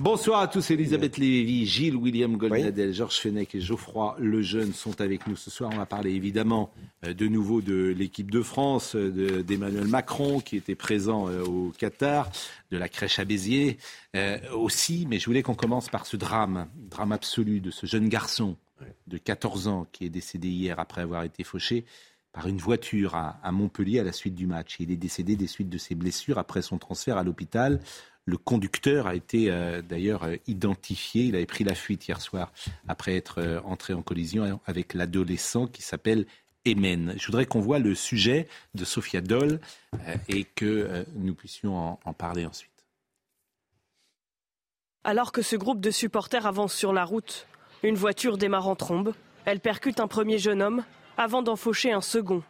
Bonsoir à tous, Elisabeth Lévy, Gilles William Goldnadel, Georges Fenech et Geoffroy Lejeune sont avec nous ce soir. On va parler évidemment euh, de nouveau de l'équipe de France, euh, de- d'Emmanuel Macron qui était présent euh, au Qatar, de la crèche à Béziers euh, aussi. Mais je voulais qu'on commence par ce drame, drame absolu de ce jeune garçon de 14 ans qui est décédé hier après avoir été fauché par une voiture à, à Montpellier à la suite du match. Il est décédé des suites de ses blessures après son transfert à l'hôpital. Le conducteur a été euh, d'ailleurs euh, identifié. Il avait pris la fuite hier soir après être euh, entré en collision avec l'adolescent qui s'appelle Emen. Je voudrais qu'on voit le sujet de Sophia Doll et que nous puissions en- en parler ensuite. Alors que ce groupe de supporters avance sur la route, une voiture démarre en trombe. Elle percute un premier jeune homme avant d'en faucher un second.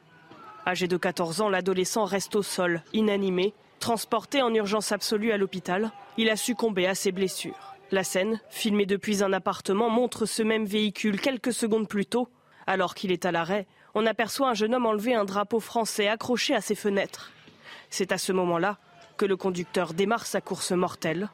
Âgé de 14 ans, l'adolescent reste au sol, inanimé. Transporté en urgence absolue à l'hôpital, il a succombé à ses blessures. La scène, filmée depuis un appartement, montre ce même véhicule quelques secondes plus tôt. Alors qu'il est à l'arrêt, on aperçoit un jeune homme enlever un drapeau français accroché à ses fenêtres. C'est à ce moment-là que le conducteur démarre sa course mortelle.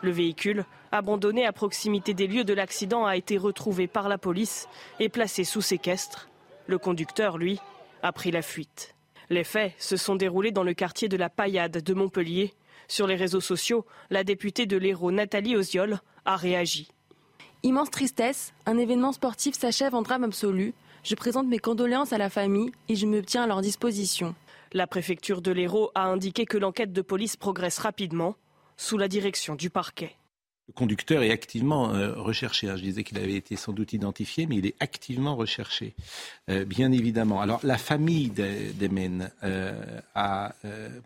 Le véhicule, abandonné à proximité des lieux de l'accident, a été retrouvé par la police et placé sous séquestre. Le conducteur, lui, a pris la fuite. Les faits se sont déroulés dans le quartier de la Paillade de Montpellier. Sur les réseaux sociaux, la députée de l'Hérault, Nathalie Oziol, a réagi. Immense tristesse, un événement sportif s'achève en drame absolu. Je présente mes condoléances à la famille et je me tiens à leur disposition. La préfecture de l'Hérault a indiqué que l'enquête de police progresse rapidement, sous la direction du parquet. Le conducteur est activement euh, recherché. hein. Je disais qu'il avait été sans doute identifié, mais il est activement recherché, euh, bien évidemment. Alors, la famille d'E- d'Emen euh, a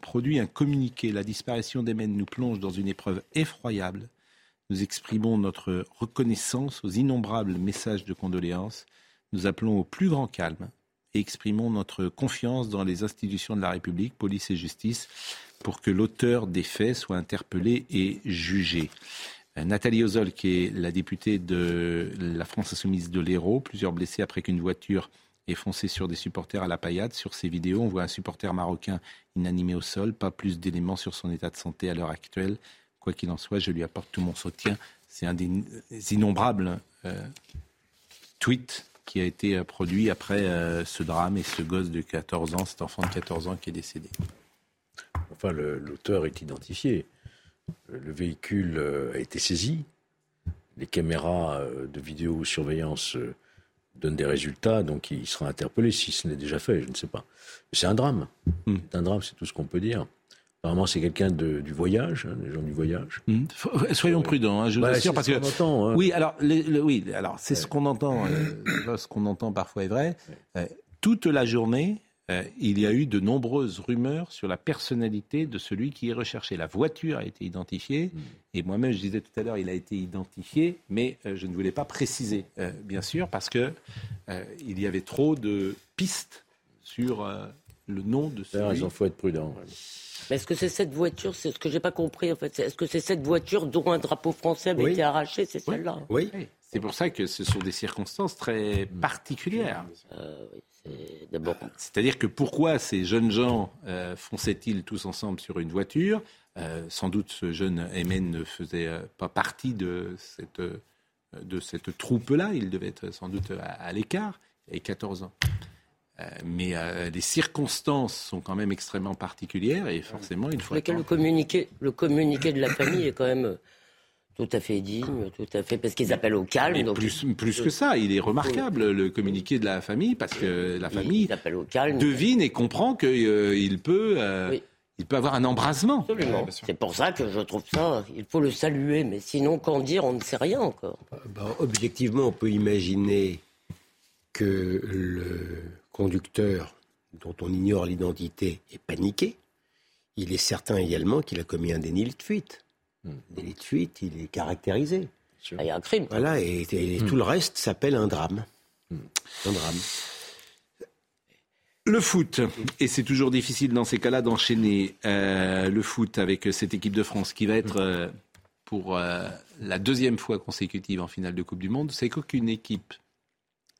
produit un communiqué. La disparition d'Emen nous plonge dans une épreuve effroyable. Nous exprimons notre reconnaissance aux innombrables messages de condoléances. Nous appelons au plus grand calme et exprimons notre confiance dans les institutions de la République, police et justice, pour que l'auteur des faits soit interpellé et jugé. Euh, Nathalie Ozol, qui est la députée de la France Insoumise de l'Hérault, plusieurs blessés après qu'une voiture ait foncé sur des supporters à la paillade. Sur ces vidéos, on voit un supporter marocain inanimé au sol. Pas plus d'éléments sur son état de santé à l'heure actuelle. Quoi qu'il en soit, je lui apporte tout mon soutien. C'est un des innombrables euh, tweets qui a été euh, produit après ce drame et ce gosse de 14 ans, cet enfant de 14 ans qui est décédé. Enfin, l'auteur est identifié. Le le véhicule euh, a été saisi. Les caméras euh, de vidéosurveillance euh, donnent des résultats, donc il sera interpellé si ce n'est déjà fait, je ne sais pas. C'est un drame. Hmm. C'est un drame, c'est tout ce qu'on peut dire. Apparemment, c'est quelqu'un du voyage, hein, des gens du voyage. Hmm. Soyons prudents, hein, je vous Ouais, assure, parce ce que entend, hein. oui, alors oui, alors c'est ce qu'on entend. euh, ce qu'on entend parfois est vrai. Euh, toute la journée, euh, il y a eu de nombreuses rumeurs sur la personnalité de celui qui est recherché. La voiture a été identifiée, Hmm. et moi-même, je disais tout à l'heure, il a été identifié, mais euh, je ne voulais pas préciser, euh, bien sûr, parce que euh, il y avait trop de pistes sur euh, le nom de D'ailleurs, celui. il faut être prudent. ouais. Mais est-ce que c'est cette voiture, c'est ce que j'ai pas compris en fait, c'est- est-ce que c'est cette voiture dont un drapeau français avait Oui. été arraché, c'est celle-là? Oui. Oui, C'est pour ça que ce sont des circonstances très particulières. Euh, oui, d'abord. C'est-à-dire que pourquoi ces jeunes gens euh, fonçaient-ils tous ensemble sur une voiture? Euh, Sans doute ce jeune Emen ne faisait euh, pas partie de cette, euh, de cette troupe-là. Il devait être sans doute à, à l'écart. Il avait 14 ans. Euh, mais euh, les circonstances sont quand même extrêmement particulières et forcément il faut le communiqué, le communiqué de la famille est quand même euh, tout à fait digne, tout à fait parce qu'ils appellent au calme. Mais donc plus, plus que ça, il est remarquable le communiqué de la famille parce que la famille au calme. devine et comprend qu'il peut, euh, Oui. il peut avoir un embrasement. Absolument. C'est pour ça que je trouve ça, il faut le saluer, mais sinon, qu'en dire, on ne sait rien encore. Ben, objectivement, on peut imaginer que le conducteur, dont on ignore l'identité, est paniqué. il est certain également qu'il a commis un déni de fuite. Un déni de fuite, il est caractérisé. Ah, Il y a un crime. Voilà, et, et tout le reste s'appelle un drame. Un drame. Le foot, et c'est toujours difficile dans ces cas-là d'enchaîner euh, le foot avec cette équipe de France qui va être euh, pour euh, la deuxième fois consécutive en finale de Coupe du Monde. C'est qu'aucune équipe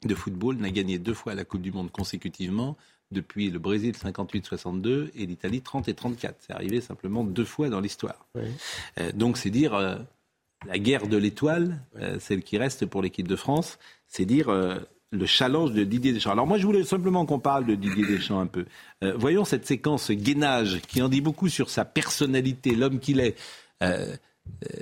de football n'a gagné deux fois la Coupe du Monde consécutivement depuis le Brésil 58-62 et l'Italie 30 et 34. C'est arrivé simplement deux fois dans l'histoire. Euh, donc c'est dire euh, la guerre de l'étoile, euh, celle qui reste pour l'équipe de France, c'est dire le challenge de Didier Deschamps. Alors moi je voulais simplement qu'on parle de Didier Deschamps un peu. Voyons cette séquence gainage qui en dit beaucoup sur sa personnalité, l'homme qu'il est. Euh,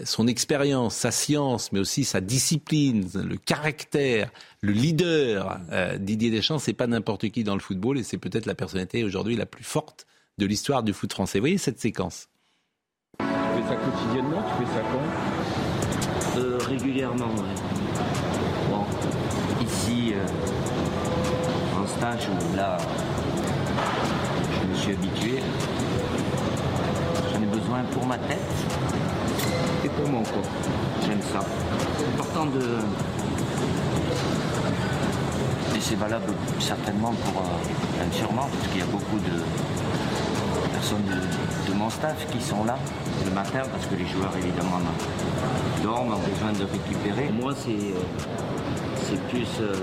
son expérience, sa science, mais aussi sa discipline, le caractère, le leader. Euh, Didier Deschamps, c'est pas n'importe qui dans le football et c'est peut-être la personnalité aujourd'hui la plus forte de l'histoire du foot français. Vous voyez cette séquence? Tu fais ça quotidiennement Tu fais ça quand? Euh, régulièrement, ouais. Bon, ici, euh, en stage, où là, je me suis habitué. J'en ai besoin pour ma tête et pour mon corps. J'aime ça. C'est important de. Et c'est valable certainement pour. euh, sûrement, parce qu'il y a beaucoup de personnes de, mon staff qui sont là le matin, parce que les joueurs, évidemment, dorment, ont besoin de récupérer. Moi, c'est euh, c'est plus euh,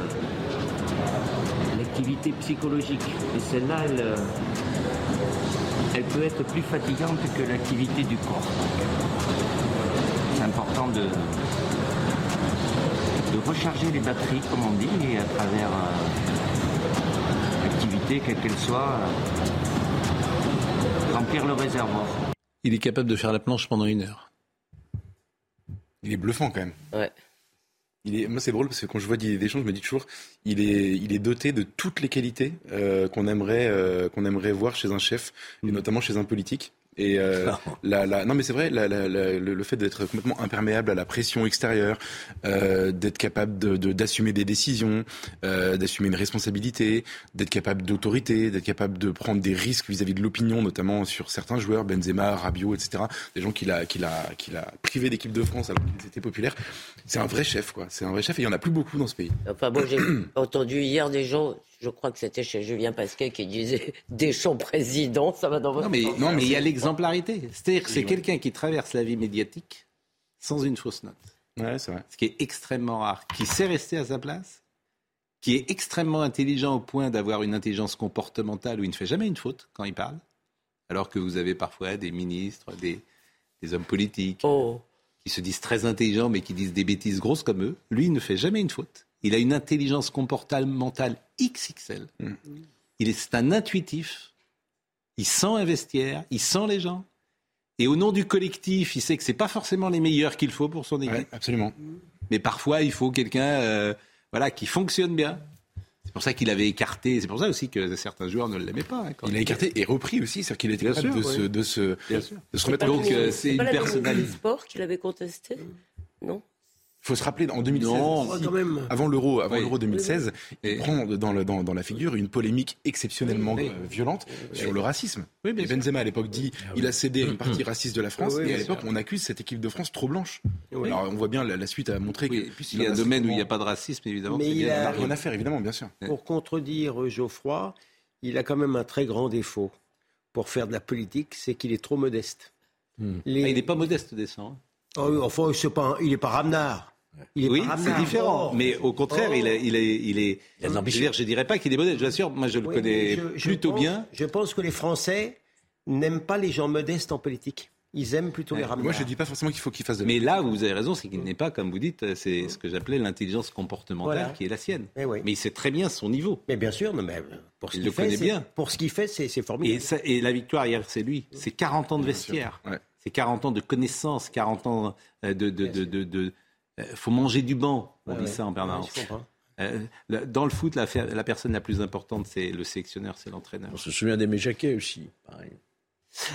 l'activité psychologique. Et celle-là, elle, euh, peut être plus fatigante que l'activité du corps. C'est important de, de recharger les batteries, comme on dit, et à travers euh, l'activité, quelle qu'elle soit, euh, remplir le réservoir. Il est capable de faire la planche pendant une heure. Il est bluffant quand même. Ouais. Il est, moi, c'est drôle parce que quand je vois Didier Deschamps, je me dis toujours, il est, il est doté de toutes les qualités euh, qu'on aimerait, euh, qu'on aimerait voir chez un chef, et notamment chez un politique. Et euh, la, la, non, mais c'est vrai, la, la, la- le, le fait d'être complètement imperméable à la pression extérieure, euh, d'être capable de, de- d'assumer des décisions, euh, d'assumer une responsabilité, d'être capable d'autorité, d'être capable de prendre des risques vis-à-vis de l'opinion, notamment sur certains joueurs, Benzema, Rabiot, etc. Des gens qu'il a, qu'il a, qu'il a privé d'équipe de France alors qu'ils étaient populaires. C'est un vrai chef, quoi. C'est un vrai chef et il y en a plus beaucoup dans ce pays. Enfin, moi, j'ai entendu hier des gens, je crois que c'était chez Julien Pasquet, qui disait Deschamps président, ça va dans votre Non, mais, sens. non, mais il y a l'exemplarité. C'est-à-dire que c'est quelqu'un qui traverse la vie médiatique sans une fausse note. Ouais, c'est vrai. Ce qui est extrêmement rare. Qui sait rester à sa place, qui est extrêmement intelligent au point d'avoir une intelligence comportementale où il ne fait jamais une faute quand il parle, alors que vous avez parfois des ministres, des, des hommes politiques Oh, qui se disent très intelligents mais qui disent des bêtises grosses comme eux. Lui, il ne fait jamais une faute. Il a une intelligence comportementale XXL. Il est, c'est un intuitif. Il sent un vestiaire, il sent les gens. Et au nom du collectif, il sait que c'est pas forcément les meilleurs qu'il faut pour son équipe. Ouais, absolument. Mais parfois, il faut quelqu'un euh, voilà, qui fonctionne bien. C'est pour ça qu'il avait écarté. C'est pour ça aussi que certains joueurs ne l'aimaient pas. hein, quand Il a écarté et repris aussi, c'est-à-dire qu'il était Bien capable sûr, de, ouais. de, se, de remettre Donc, en euh, c'est une pas la personnalité. du sport qui l'avait contesté Non? Il faut se rappeler, en 2016, Non. si, quand même. avant l'euro, avant Oui. l'euro 2016, Et- il prend dans, le- dans, dans la figure une polémique exceptionnellement Oui. euh, violente sur le racisme. Et. Benzema à l'époque dit, il a cédé à une partie raciste de la France, Oui, et à l'époque on accuse cette équipe de France trop blanche. Oui. Alors on voit bien la, la suite a montré Oui, que puis il y a un domaine où il n'y a pas de racisme, évidemment. Mais il n'a rien à faire, évidemment, bien sûr. Pour contredire Geoffroy, il a quand même un très grand défaut pour faire de la politique, c'est qu'il est trop modeste. Les- Ah, il n'est pas modeste, Deschamps. hein. Oh enfin, pas il n'est pas Ramnard. Il est Oui, c'est différent. Mais au contraire, il est, il est, il est. Il a de je, l'ambition. je dirais pas qu'il est modeste. Je vous assure, moi, je le Oui, connais mais je- je plutôt pense- bien. Je pense que les Français n'aiment pas les gens modestes en politique. Ils aiment plutôt les Ramnards. Moi je dis pas forcément qu'il faut qu'il fasse de Mais là, vous avez raison, c'est qu'il n'est pas, comme vous dites, c'est ce que j'appelais l'intelligence comportementale Voilà. qui est la sienne. Eh oui. Mais il sait très bien son niveau. Mais bien sûr, non, mais pour ce Il qu'il le fait, connaît c'est- bien. Pour ce qu'il fait, c'est c'est Et, formidable. ça- et la victoire hier, c'est lui. C'est 40 ans de vestiaire. Ouais. C'est 40 ans de connaissances, 40 ans euh, de. de, de, de- de- euh, faut manger du banc. On Ouais, dit ouais. ça en permanence. Ouais. Euh, dans le foot, la, personne la plus importante, c'est le sélectionneur, c'est l'entraîneur. On se souvient d'Aimé Jacquet aussi. Pareil.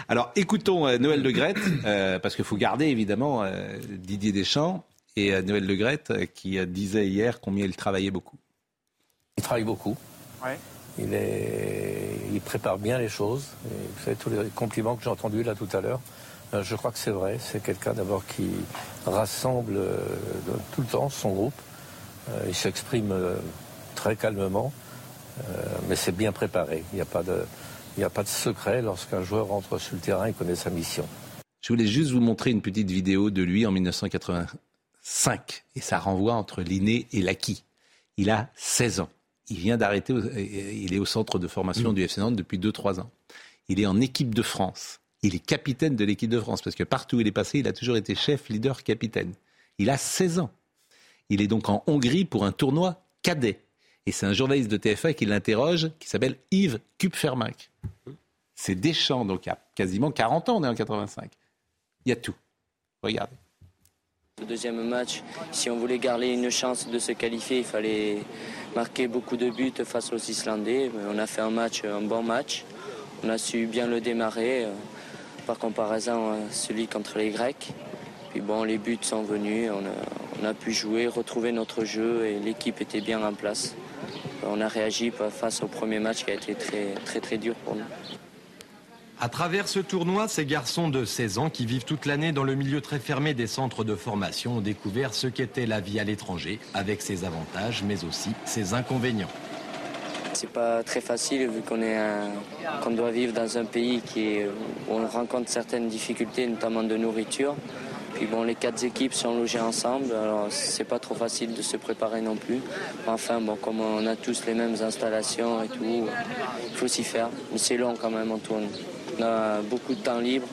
Alors écoutons euh, Noël Le Graët, euh, parce qu'il faut garder évidemment euh, Didier Deschamps et euh, Noël Le Graët euh, qui euh, disait hier combien il travaillait beaucoup. Il travaille beaucoup. Il, est, il prépare bien les choses. Et vous savez, tous les compliments que j'ai entendus là tout à l'heure, euh, je crois que c'est vrai. C'est quelqu'un d'abord qui rassemble euh, tout le temps son groupe. Euh, il s'exprime très calmement, mais c'est bien préparé. Il n'y a pas de, il n'y a pas de secret lorsqu'un joueur rentre sur le terrain et connaît sa mission. Je voulais juste vous montrer une petite vidéo de lui en 1985. Et ça renvoie entre l'inné et l'acquis. Il a 16 ans. Il vient d'arrêter, il est au centre de formation du FC Nantes depuis 2-3 ans. Il est en équipe de France. Il est capitaine de l'équipe de France parce que partout où il est passé, il a toujours été chef, leader, capitaine. Il a 16 ans. Il est donc en Hongrie pour un tournoi cadet. Et c'est un journaliste de TF1 qui l'interroge, qui s'appelle Yves Kupfermack. C'est Deschamps, donc il y a quasiment 40 ans, on est en 85. Il y a tout. Regardez. Le deuxième match, si on voulait garder une chance de se qualifier, il fallait marquer beaucoup de buts face aux Islandais. On a fait un match, un bon match. On a su bien le démarrer, par comparaison à celui contre les Grecs. Puis bon, les buts sont venus, on a, pu jouer, retrouver notre jeu et l'équipe était bien en place. On a réagi face au premier match qui a été très très très dur pour nous. À travers ce tournoi, ces garçons de 16 ans qui vivent toute l'année dans le milieu très fermé des centres de formation ont découvert ce qu'était la vie à l'étranger, avec ses avantages mais aussi ses inconvénients. C'est pas très facile vu qu'on est qu'on doit vivre dans un pays qui où on rencontre certaines difficultés, notamment de nourriture. Puis bon, les quatre équipes sont logées ensemble, alors c'est pas trop facile de se préparer non plus. Enfin, bon, comme on a tous les mêmes installations et tout, il faut s'y faire. Mais c'est long quand même, on tourne. On a beaucoup de temps libre,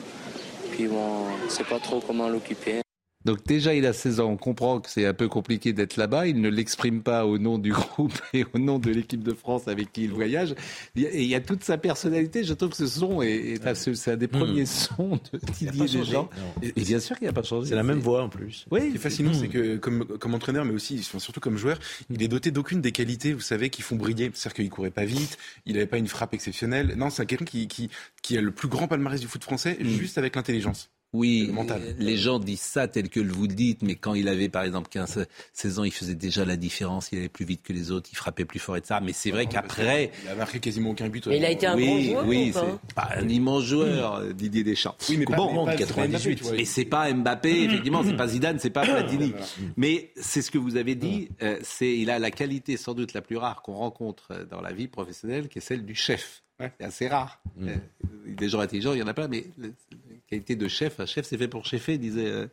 puis bon, on sait pas trop comment l'occuper. Donc déjà, il a 16 ans. On comprend que c'est un peu compliqué d'être là-bas. Il ne l'exprime pas au nom du groupe et au nom de l'équipe de France avec qui il voyage. Et il y a toute sa personnalité. Je trouve que ce son est, c'est un des premiers hmm. sons de Didier Deschamps. Et, et, bien sûr qu'il n'a pas changé. C'est la même voix en plus. Oui. Ce qui est fascinant, c'est que comme, comme entraîneur, mais aussi surtout comme joueur, il est doté d'aucune des qualités, vous savez, qui font briller. C'est-à-dire qu'il courait pas vite, il n'avait pas une frappe exceptionnelle. Non, c'est quelqu'un qui, qui, qui a le plus grand palmarès du foot français, hmm. juste avec l'intelligence. Oui, les gens disent ça tel que vous le dites, mais quand il avait par exemple 15, 16 ans, il faisait déjà la différence, il allait plus vite que les autres, il frappait plus fort et ça. Mais c'est vrai qu'après... Il a marqué quasiment aucun but. Mais il a été un oui, joueur Oui, c'est pas un immense joueur, euh, Didier Deschamps. Oui, mais pas, bon, pas, 98. Mais c'est pas Mbappé, effectivement, c'est pas Zidane, c'est pas Platini. Mais c'est ce que vous avez dit, euh, c'est il a la qualité sans doute la plus rare qu'on rencontre euh, dans la vie professionnelle, qui est celle du chef. C'est assez rare. Des gens intelligents, il y en a pas, mais qualité de chef. Un chef, c'est fait pour chefer, disait euh,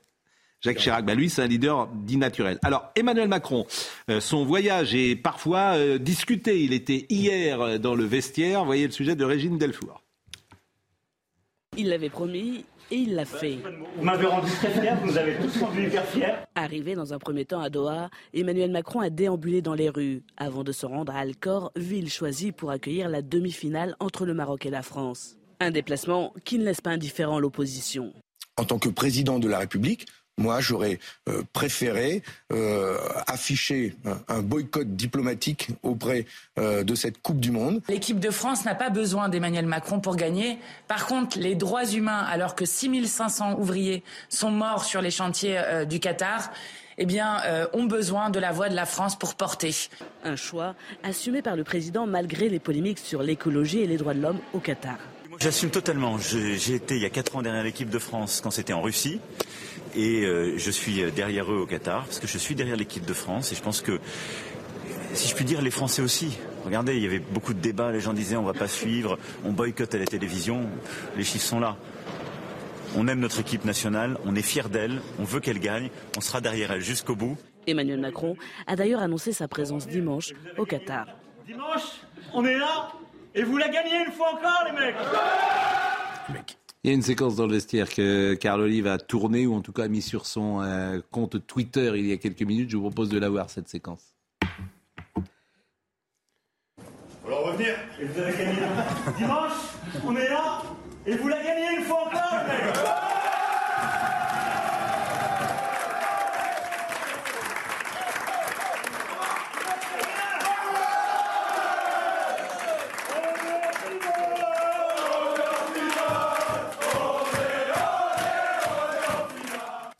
Jacques Chirac. Ben lui, c'est un leader dit naturel. Alors, Emmanuel Macron, euh, son voyage est parfois euh, discuté. Il était hier dans le vestiaire. Voyez le sujet de Régine Delfour. Il l'avait promis, et il l'a fait. Vous m'avez rendu très fier, vous nous avez tous rendu hyper fiers. Arrivé dans un premier temps à Doha, Emmanuel Macron a déambulé dans les rues avant de se rendre à Alcor, ville choisie pour accueillir la demi-finale entre le Maroc et la France. Un déplacement qui ne laisse pas indifférent l'opposition. En tant que président de la République, moi, j'aurais euh, préféré euh, afficher un, boycott diplomatique auprès euh, de cette Coupe du Monde. L'équipe de France n'a pas besoin d'Emmanuel Macron pour gagner. Par contre, les droits humains, alors que 6500 ouvriers sont morts sur les chantiers du Qatar, eh bien, ont besoin de la voix de la France pour porter. Un choix assumé par le président malgré les polémiques sur l'écologie et les droits de l'homme au Qatar. J'assume totalement. J'ai été il y a quatre ans derrière l'équipe de France quand c'était en Russie. Et euh, je suis derrière eux au Qatar, parce que je suis derrière l'équipe de France. Et je pense que, si je puis dire, les Français aussi. Regardez, il y avait beaucoup de débats. Les gens disaient on va pas suivre, on boycotte à la télévision. Les chiffres sont là. On aime notre équipe nationale, on est fier d'elle, on veut qu'elle gagne, on sera derrière elle jusqu'au bout. Emmanuel Macron a d'ailleurs annoncé sa présence dimanche au Qatar. Dimanche, on est là et vous la gagnez une fois encore, les mecs Il y a une séquence dans le vestiaire que Carl Olive a tournée ou en tout cas mis sur son euh, compte Twitter il y a quelques minutes. Je vous propose de la voir, cette séquence. Alors revenir. Et vous avez gagné dimanche, on est là, et vous la gagnez une fois encore, les mecs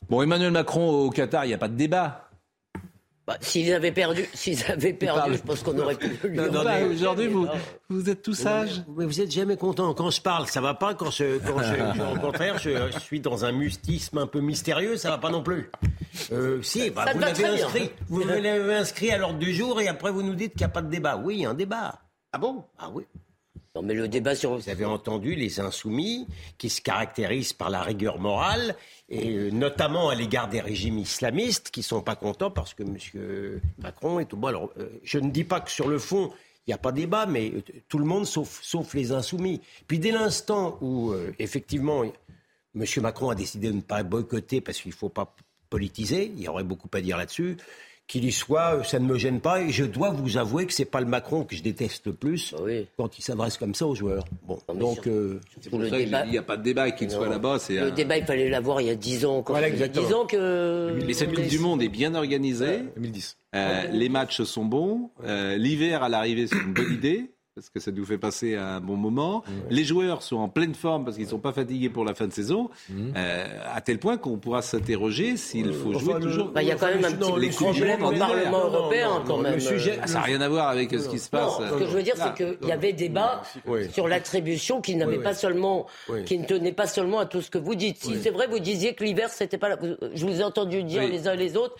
Bon, Emmanuel Macron au Qatar, il n'y a pas de débat. Bah, s'ils avaient perdu, s'ils avaient perdu, je pense qu'on aurait pu. lui Non, non, envoyer. mais Aujourd'hui, vous, vous êtes tout sage. Mais vous êtes jamais content quand je parle, ça va pas. Quand je, quand je- au contraire, je, je suis dans un mystisme un peu mystérieux, ça va pas non plus. Euh, si, bah, vous l'avez inscrit, vous l'avez inscrit à l'ordre du jour et après vous nous dites qu'il n'y a pas de débat. Oui, il y a un débat. Ah bon? Ah oui. Le débat sur. Vous avez entendu les insoumis qui se caractérisent par la rigueur morale et euh, notamment à l'égard des régimes islamistes qui sont pas contents parce que M. Macron est tout bon. Alors, euh, je ne dis pas que sur le fond il n'y a pas débat, mais euh, tout le monde sauf, les insoumis. Puis dès l'instant où effectivement M. Macron a décidé de ne pas boycotter parce qu'il ne faut pas politiser, il y aurait beaucoup à dire là-dessus. Qu'il y soit, euh, ça ne me gêne pas. Et je dois vous avouer que c'est pas le Macron que je déteste le plus quand il s'adresse comme ça aux joueurs. Bon, donc euh, C'est pour ça n'y a pas de débat qu'il soit là-bas. C'est Le un- débat, il fallait l'avoir il y a 10 ans. Quand Voilà, il y a exactement. 10 ans que. Mais cette Coupe du Monde est bien organisée. 2010. les matchs sont bons. Euh, L'hiver à l'arrivée, c'est une bonne idée. Parce que ça nous fait passer un bon moment. Les joueurs sont en pleine forme parce qu'ils ne sont pas fatigués pour la fin de saison. Euh, à tel point qu'on pourra s'interroger s'il faut jouer le- toujours. Bah, il y a quand même un petit Les Coupes du problème au en Parlement européen, quand même. Ah, ça n'a rien à voir avec ce qui se passe. Non, ce que je veux dire, c'est qu'il y avait débat sur l'attribution qui n'avait Oui, pas oui. seulement, Oui. qui ne tenait pas seulement à tout ce que vous dites. Si c'est vrai, vous disiez que l'hiver, c'était pas. la- Je vous ai entendu dire Oui. les uns et les autres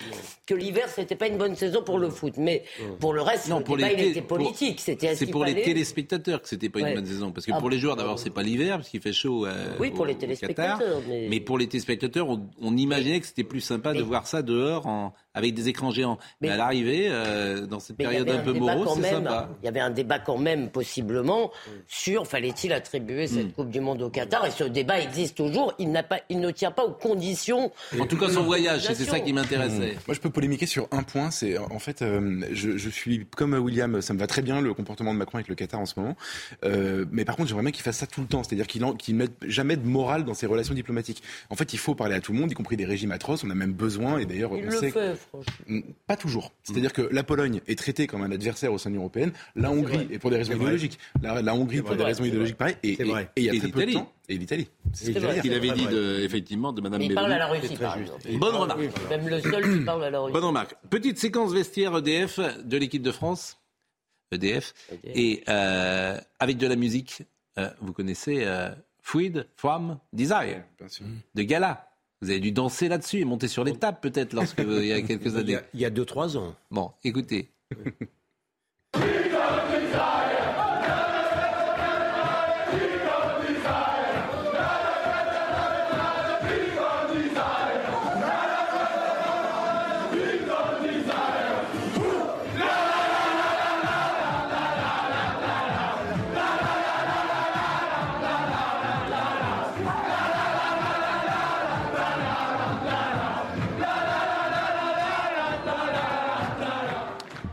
que l'hiver, c'était pas une bonne saison pour le foot. Mais pour le reste, Non, le pour débat, les il était politique. C'était est-ce qu'il les téléspectateurs que c'était pas Ouais. une bonne saison. Parce que Ah, pour les joueurs, d'abord, c'est pas l'hiver, parce qu'il fait chaud. euh, Oui, pour au- les téléspectateurs, Qatar. mais- pour les téléspectateurs, on, on imaginait que c'était plus sympa de voir ça dehors en- avec des écrans géants. Mais, à l'arrivée, euh, dans cette période un peu morose, c'est sympa. Il y avait un débat quand même, possiblement, sur fallait-il attribuer cette Hmm. Coupe du Monde au Qatar. Et ce débat existe toujours. Il, n'a pas, il ne tient pas aux conditions. En tout cas, son voyage, c'était ça qui m'intéressait. Moi, je peux polémiquer sur un point. C'est en fait, euh, je, je suis comme William. Ça me va très bien le comportement de Macron avec le Qatar en ce moment. Euh, mais par contre, j'aimerais bien qu'il fasse ça tout le temps. C'est-à-dire qu'il qu'il mette jamais de morale dans ses relations diplomatiques. En fait, il faut parler à tout le monde, y compris des régimes atroces. On a même besoin. Et d'ailleurs, Il on le sait. fait, franchement. Mm, Pas toujours. C'est-à-dire que la Pologne est traitée comme un adversaire au sein de l'Union européenne. La Hongrie, et pour des raisons idéologiques. La, la Hongrie, pour vrai, des raisons idéologiques, pareil. Et, il y a très peu de l'Italie. temps. Et l'Italie. C'est ce que qu'il avait dit de, effectivement de Madame Mais il parle à la Russie, par exemple. Bonne remarque. Même le seul qui parle à la Russie. Bonne remarque. Petite séquence vestiaire EDF de l'équipe de France, EDF, et euh, avec de la musique. euh, vous connaissez euh, Fluid From Desire de Gala. Vous avez dû danser là-dessus et monter sur les tables peut-être lorsque vous- il y a quelques années. il y a 2-3 ans. Bon, écoutez.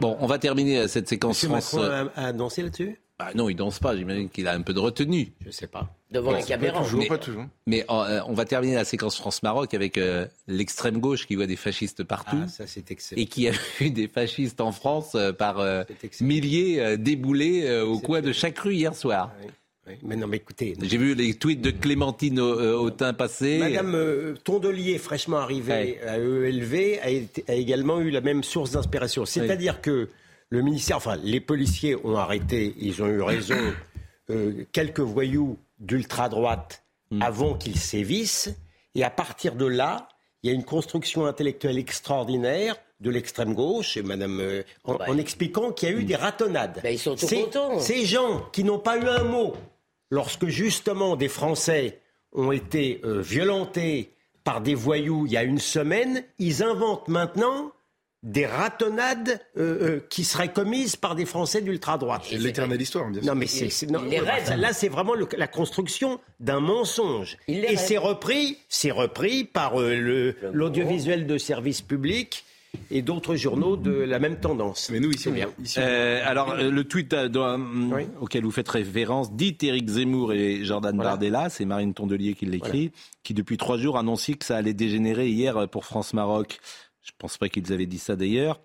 Bon, on va terminer cette séquence Monsieur France. Macron euh, a, a dansé là-dessus? Bah non, il danse pas. J'imagine qu'il a un peu de retenue. Je sais pas. Devant la caméra. mais, pas toujours. Mais euh, on va terminer la séquence France-Maroc avec euh, l'extrême gauche qui voit des fascistes partout. Ah, ça c'est excellent. et qui a vu des fascistes en France euh, par euh, milliers euh, déboulés euh, au coin de chaque rue hier soir. Mais non, mais écoutez. J'ai vu les tweets de Clémentine euh, Autain passer. Madame euh, Tondelier, fraîchement arrivée à ELV, a, été- a également eu la même source d'inspiration. C'est-à-dire que le ministère, enfin, les policiers ont arrêté, ils ont eu raison, euh, quelques voyous d'ultra-droite Hmm. avant qu'ils sévissent. Et à partir de là, il y a une construction intellectuelle extraordinaire de l'extrême gauche, et Madame, euh, en, en expliquant qu'il y a eu des ratonnades. ils sont tout contents. Ces gens qui n'ont pas eu un mot lorsque justement des Français ont été euh, violentés par des voyous il y a une semaine, ils inventent maintenant des ratonnades euh, euh, qui seraient commises par des Français d'ultra-droite. C'est l'éternelle histoire, bien sûr. Non, mais c'est, non, là, c'est vraiment le- la construction d'un mensonge. Et c'est repris, c'est repris par euh, le, l'audiovisuel de service public et d'autres journaux de la même tendance. Mais nous, ici, C'est bien. Euh, alors, euh, le tweet euh, auquel vous faites référence dit Éric Zemmour et Jordan Bardella, c'est Marine Tondelier qui l'écrit, qui depuis trois jours annonçait que ça allait dégénérer hier pour France-Maroc. Je pense pas qu'ils avaient dit ça d'ailleurs.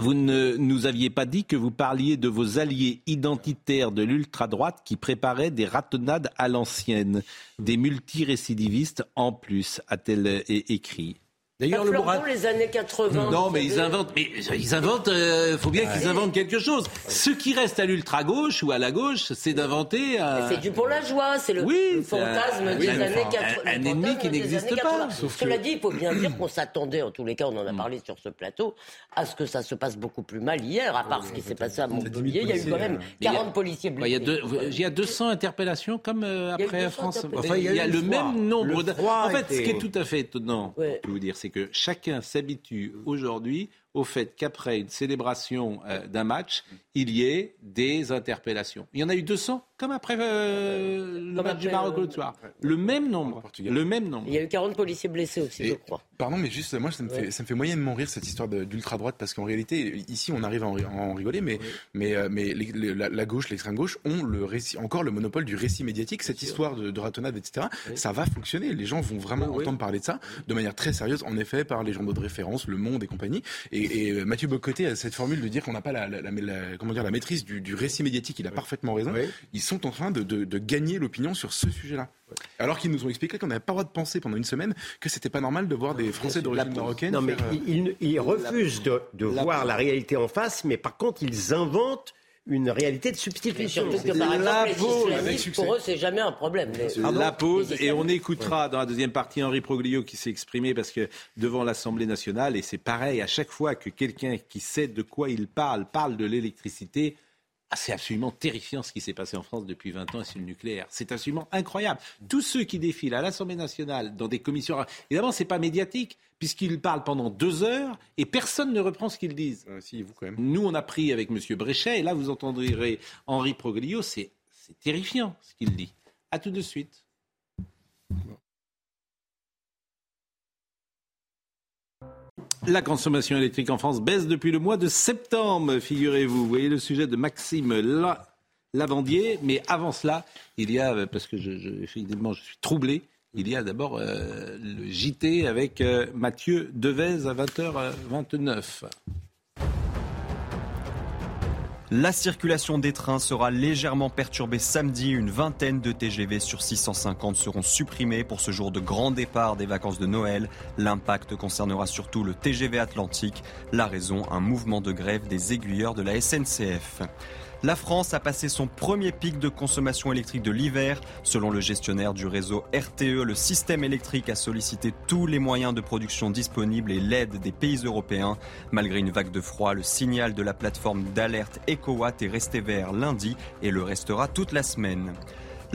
Vous ne nous aviez pas dit que vous parliez de vos alliés identitaires de l'ultra-droite qui préparaient des ratonnades à l'ancienne, des multirécidivistes en plus, a-t-elle écrit. D'ailleurs, le Mourad... les années 80. Non, mais ils inventent. Mais ils inventent. Euh, faut bien qu'ils inventent quelque chose. Ce qui reste à l'ultra gauche ou à la gauche, c'est d'inventer. Euh... C'est du pour la joie. C'est le, le, fantasme des années 80. Un, un ennemi qui n'existe pas. Cela dit, il faut bien dire qu'on s'attendait, en tous les cas, on en a parlé sur ce plateau, à ce que ça se passe beaucoup plus mal hier, à part ce qui s'est passé à Montpellier. Il y a eu quand même 40 policiers blessés. Il y a 200 interpellations comme euh, après France. Enfin, il y a le même nombre. En fait, ce qui est tout à fait étonnant, je peux vous dire, c'est que chacun s'habitue aujourd'hui au fait qu'après une célébration euh, d'un match, il y ait des interpellations. Il y en a eu 200 comme après euh, le match du Maroc l'autre soir. Le même nombre. Le même nombre. Il y a eu 40 policiers blessés aussi, je crois. Pardon, mais juste, moi, ça me, fait, ça me fait moyennement rire cette histoire d'ultra-droite, parce qu'en réalité, ici, on arrive à en, rigoler, mais, mais, euh, mais la, gauche, l'extrême gauche ont le récit, encore le monopole du récit médiatique. Cette histoire de, de ratonnade, etc., ça va fonctionner. Les gens vont vraiment entendre parler de ça de manière très sérieuse, en effet, par les journaux de référence, Le Monde et compagnie. Et, et Mathieu Bocoté a cette formule de dire qu'on n'a pas la, comment dire, la maîtrise du, du récit médiatique. Il a parfaitement raison. Sont en train de, de, gagner l'opinion sur ce sujet-là. Alors qu'ils nous ont expliqué qu'on n'avait pas le droit de penser pendant une semaine que c'était pas normal de voir des Français d'origine marocaine. Non, mais euh, ils, refusent de, de voir la réalité en face, mais par contre, ils inventent une réalité de substitution. Surtout que par exemple, les pour eux, c'est jamais un problème. la pause, et on écoutera dans la deuxième partie Henri Proglio qui s'est exprimé parce que devant l'Assemblée nationale, et c'est pareil, à chaque fois que quelqu'un qui sait de quoi il parle parle de l'électricité, ah, c'est absolument terrifiant ce qui s'est passé en France depuis 20 ans sur le nucléaire. C'est absolument incroyable. Tous ceux qui défilent à l'Assemblée nationale dans des commissions, évidemment, c'est pas médiatique puisqu'ils parlent pendant deux heures et personne ne reprend ce qu'ils disent. Euh, si, vous quand même. Nous, on a pris avec M. Bréchet et là, vous entendrez Henri Proglio. C'est terrifiant ce qu'il dit. À tout de suite. La consommation électrique en France baisse depuis le mois de septembre, figurez-vous. Vous voyez le sujet de Maxime Lavandier. Mais avant cela, il y a, parce que je, je je suis troublé, il y a d'abord euh, le JT avec euh, Mathieu Devez à 20h29. La circulation des trains sera légèrement perturbée samedi. Une vingtaine de TGV sur 650 seront supprimés pour ce jour de grand départ des vacances de Noël. L'impact concernera surtout le TGV Atlantique. La raison, un mouvement de grève des aiguilleurs de la SNCF. La France a passé son premier pic de consommation électrique de l'hiver. Selon le gestionnaire du réseau RTE, le système électrique a sollicité tous les moyens de production disponibles et l'aide des pays européens. Malgré une vague de froid, le signal de la plateforme d'alerte EcoWatt est resté vert lundi et le restera toute la semaine.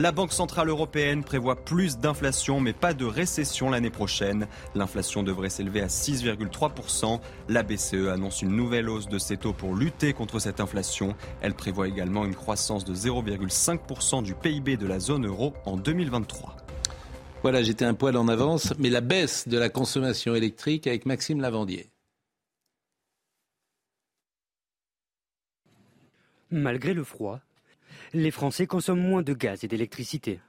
La Banque Centrale Européenne prévoit plus d'inflation mais pas de récession l'année prochaine. L'inflation devrait s'élever à 6,3%. La BCE annonce une nouvelle hausse de ses taux pour lutter contre cette inflation. Elle prévoit également une croissance de 0,5% du PIB de la zone euro en 2023. Voilà, j'étais un poil en avance, mais la baisse de la consommation électrique avec Maxime Lavandier. Malgré le froid, les Français consomment moins de gaz et d'électricité.